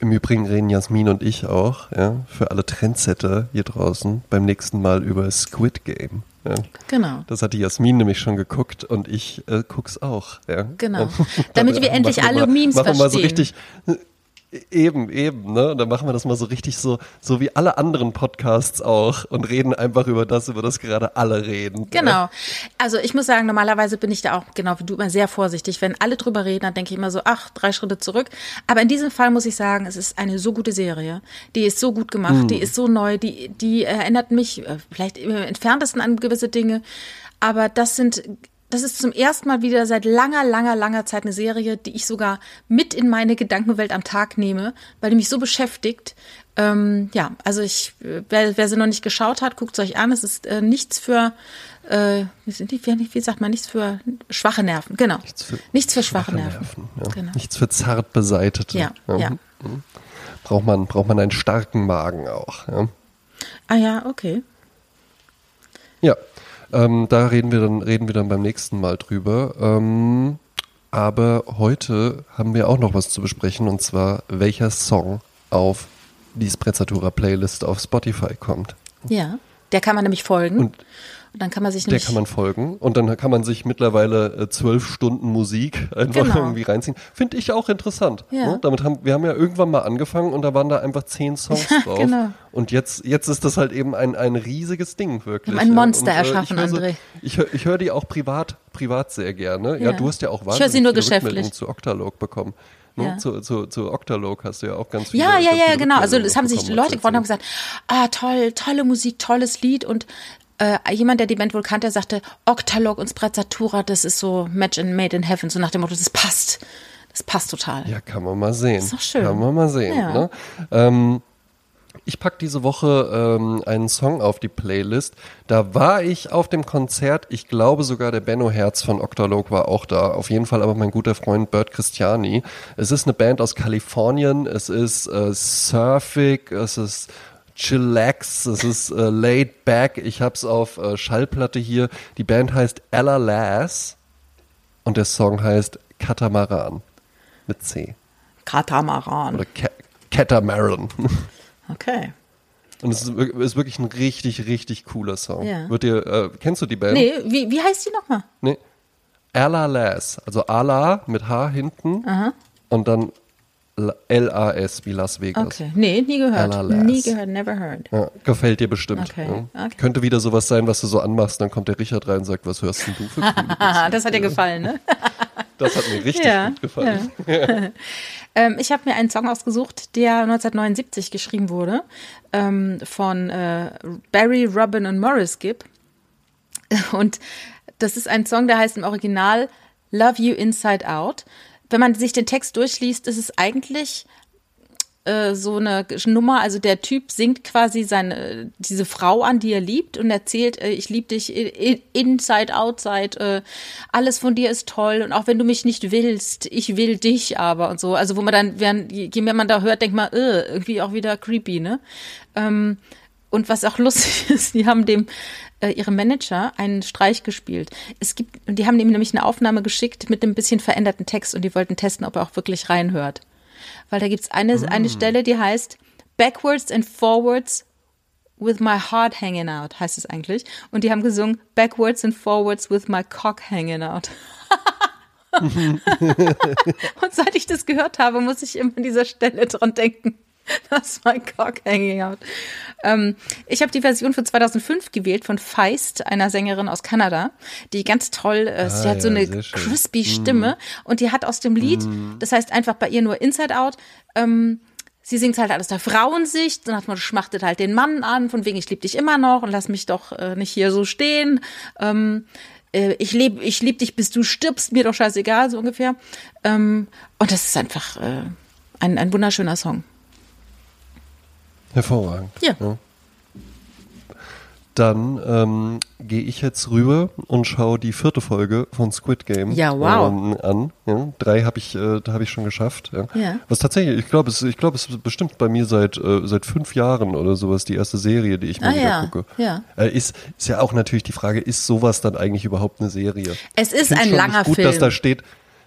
Im Übrigen reden Jasmin und ich auch, ja, für alle Trendsetter hier draußen beim nächsten Mal über Squid Game. Ja. Genau. Das hat die Jasmin nämlich schon geguckt und ich äh, guck's auch. Ja. Genau. Damit wir endlich machen alle mal, Memes machen wir mal so verstehen. richtig eben eben, ne? Und dann machen wir das mal so richtig so so wie alle anderen Podcasts auch und reden einfach über das, über das gerade alle reden. Genau. Also ich muss sagen, normalerweise bin ich da auch, genau wie du, immer sehr vorsichtig. Wenn alle drüber reden, dann denke ich immer so, ach, drei Schritte zurück. Aber in diesem Fall muss ich sagen, es ist eine so gute Serie. Die ist so gut gemacht, die ist so neu, die, die erinnert mich äh, vielleicht im entferntesten an gewisse Dinge. Aber das sind das ist zum ersten Mal wieder seit langer, langer, langer Zeit eine Serie, die ich sogar mit in meine Gedankenwelt am Tag nehme, weil die mich so beschäftigt. Ähm, ja, also ich, äh, wer, wer sie noch nicht geschaut hat, guckt es euch an. Es ist äh, nichts für, äh, wie, sagt man, nichts für schwache Nerven. Genau. Nichts für, für, schwache, Nerven. ja. Genau. Nichts für zart beseitete. Ja, ja. Mhm. Braucht man, braucht man einen starken Magen auch. Ja. Ah ja, okay. Ja, ähm, da reden wir dann reden wir dann beim nächsten Mal drüber. Ähm, aber heute haben wir auch noch was zu besprechen und zwar welcher Song auf die Sprezzatura Playlist auf Spotify kommt. Ja. Der kann man nämlich folgen. Und, Und dann kann man sich der kann man folgen und dann kann man sich mittlerweile äh, zwölf Stunden Musik einfach Genau. irgendwie reinziehen. Finde ich auch interessant. Ja. Ne? Damit haben wir haben ja irgendwann mal angefangen und da waren da einfach zehn Songs drauf. genau. Und jetzt jetzt ist das halt eben ein ein riesiges Ding wirklich. Ein ja. Monster Und, äh, erschaffen, ich höre so- André. Ich höre ich höre die auch privat privat sehr gerne. Ja, Ja. du hast ja auch Ich höre sie wahnsinnig nur viele. Rückmeldungen zu Octalog bekommen. Ne? Ja. Zu, zu, zu Octalog hast du ja auch ganz viele. Ja, ja, ja, genau. Also es haben sich Leute geworden und haben gesagt, ah, toll, tolle Musik, tolles Lied und äh, jemand, der die Band wohl kannte, sagte, Octalog und Sprezzatura, das ist so Match in Made in Heaven, so nach dem Motto, das passt. Das passt total. Ja, kann man mal sehen. Ist doch schön. Kann man mal sehen. Ja. Ne? Ähm, ich packe diese Woche ähm, einen Song auf die Playlist. Da war ich auf dem Konzert. Ich glaube sogar der Benno Herz von Octalog war auch da. Auf jeden Fall aber mein guter Freund Bert Christiani. Es ist eine Band aus Kalifornien. Es ist äh, surfig. Es ist chillax. Es ist äh, laid back. Ich hab's auf äh, Schallplatte hier. Die Band heißt Ella Lass und der Song heißt Katamaran mit C Katamaran. oder Ca Catamaran. Okay. Und es ist, ist wirklich ein richtig, richtig cooler Song. Ja. Wird dir, äh, kennst du die Band? Nee, wie, wie heißt die nochmal? Nee. Ala Las, also Ala mit H hinten und dann L-A-S wie Las Vegas. Okay. Nee, nie gehört. Lass. Nie gehört, never heard. Ja, gefällt dir bestimmt. Okay, Ja. okay. Könnte wieder sowas sein, was du so anmachst, dann kommt der Richard rein und sagt, was hörst denn du für das hat dir gefallen, ne? Das hat mir richtig Ja, gut gefallen. Ähm, ich habe mir einen Song ausgesucht, der 1979 geschrieben wurde, ähm, von äh, Barry, Robin und Morris Gibb. Und das ist ein Song, der heißt im Original Love You Inside Out. Wenn man sich den Text durchliest, ist es eigentlich äh, so eine Nummer, also der Typ singt quasi seine diese Frau an, die er liebt und erzählt, äh, ich liebe dich inside, outside, äh, alles von dir ist toll und auch wenn du mich nicht willst, ich will dich aber und so. Also wo man dann, während, je mehr man da hört, denkt man, irgendwie auch wieder creepy, ne? Ähm, und was auch lustig ist, die haben dem äh, ihrem Manager einen Streich gespielt. Es gibt, und die haben ihm nämlich eine Aufnahme geschickt mit einem bisschen veränderten Text und die wollten testen, ob er auch wirklich reinhört. Weil da gibt's eine, eine Stelle, die heißt Backwards and Forwards with my heart hanging out, heißt es eigentlich. Und die haben gesungen Backwards and Forwards with my cock hanging out. Und seit ich das gehört habe, muss ich immer an dieser Stelle dran denken. Das ist mein Cock hanging out. Ähm, ich habe die Version von 2005 gewählt von Feist, einer Sängerin aus Kanada, die ganz toll, äh, sie hat so ja, eine sehr schön. crispy Stimme und die hat aus dem Lied, das heißt einfach bei ihr nur Inside Out, ähm, sie singt halt alles der Frauensicht, dann hat man schmachtet halt den Mann an, von wegen ich lieb dich immer noch und lass mich doch äh, nicht hier so stehen. Ähm, äh, ich lieb, ich lieb dich, bis du stirbst, mir doch scheißegal, so ungefähr. Ähm, und das ist einfach äh, ein, ein wunderschöner Song. Hervorragend. Ja. Dann ähm, gehe ich jetzt rüber und schaue die vierte Folge von Squid Game Ja, wow. ähm, an. Ja, drei habe ich, äh, da habe ich schon geschafft. Ja. Ja. Was tatsächlich, ich glaube, es, ich glaube, es ist bestimmt bei mir seit äh, seit fünf Jahren oder sowas die erste Serie, die ich mal Ah, wieder ja. gucke. Ja. Äh, ist ist ja auch natürlich die Frage, ist sowas dann eigentlich überhaupt eine Serie? Es ist ein langer gut, Film. dass da steht.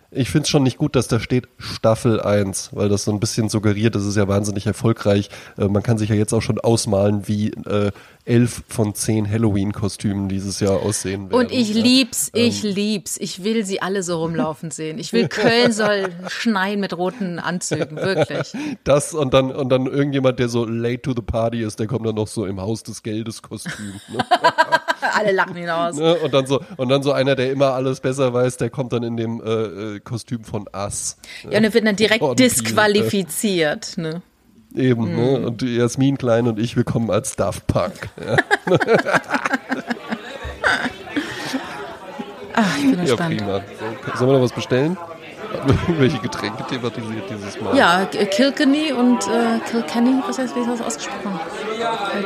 Ich finde es schon nicht gut, dass da steht Staffel 1, weil das so ein bisschen suggeriert, das ist ja wahnsinnig erfolgreich. Äh, man kann sich ja jetzt auch schon ausmalen, wie äh, elf von zehn Halloween-Kostümen dieses Jahr aussehen werden. Und ich ja. lieb's, ich lieb's. Ich will sie alle so rumlaufen sehen. Ich will Köln soll schneien mit roten Anzügen, wirklich. Das und dann, und dann irgendjemand, der so late to the party ist, der kommt dann noch so im Haus des Geldes Kostüm. Ne? Alle lachen hinaus. Ne? Und dann so, und dann so einer, der immer alles besser weiß, der kommt dann in dem äh, äh, Kostüm von Ass. Ja, und er wird dann direkt Jordan Peele, disqualifiziert. Ne? Eben, Mhm. ne? Und Jasmin Klein und ich, wir kommen als Daft Punk. Ja, Ach, ich bin ja gespannt. prima. So, sollen wir noch was bestellen? Irgendwelche Getränke thematisiert dieses Mal? Ja, Kilkenny und äh, Kilkenny, was heißt, wie ist das ausgesprochen?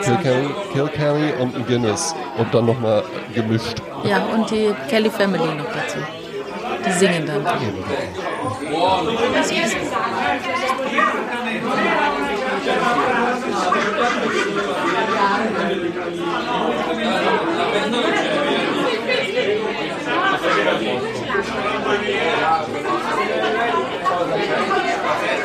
Kilkenny, Kilkenny und ein Guinness. Und dann nochmal gemischt. Ja, und die Kelly Family noch dazu. Die singen dann. Okay.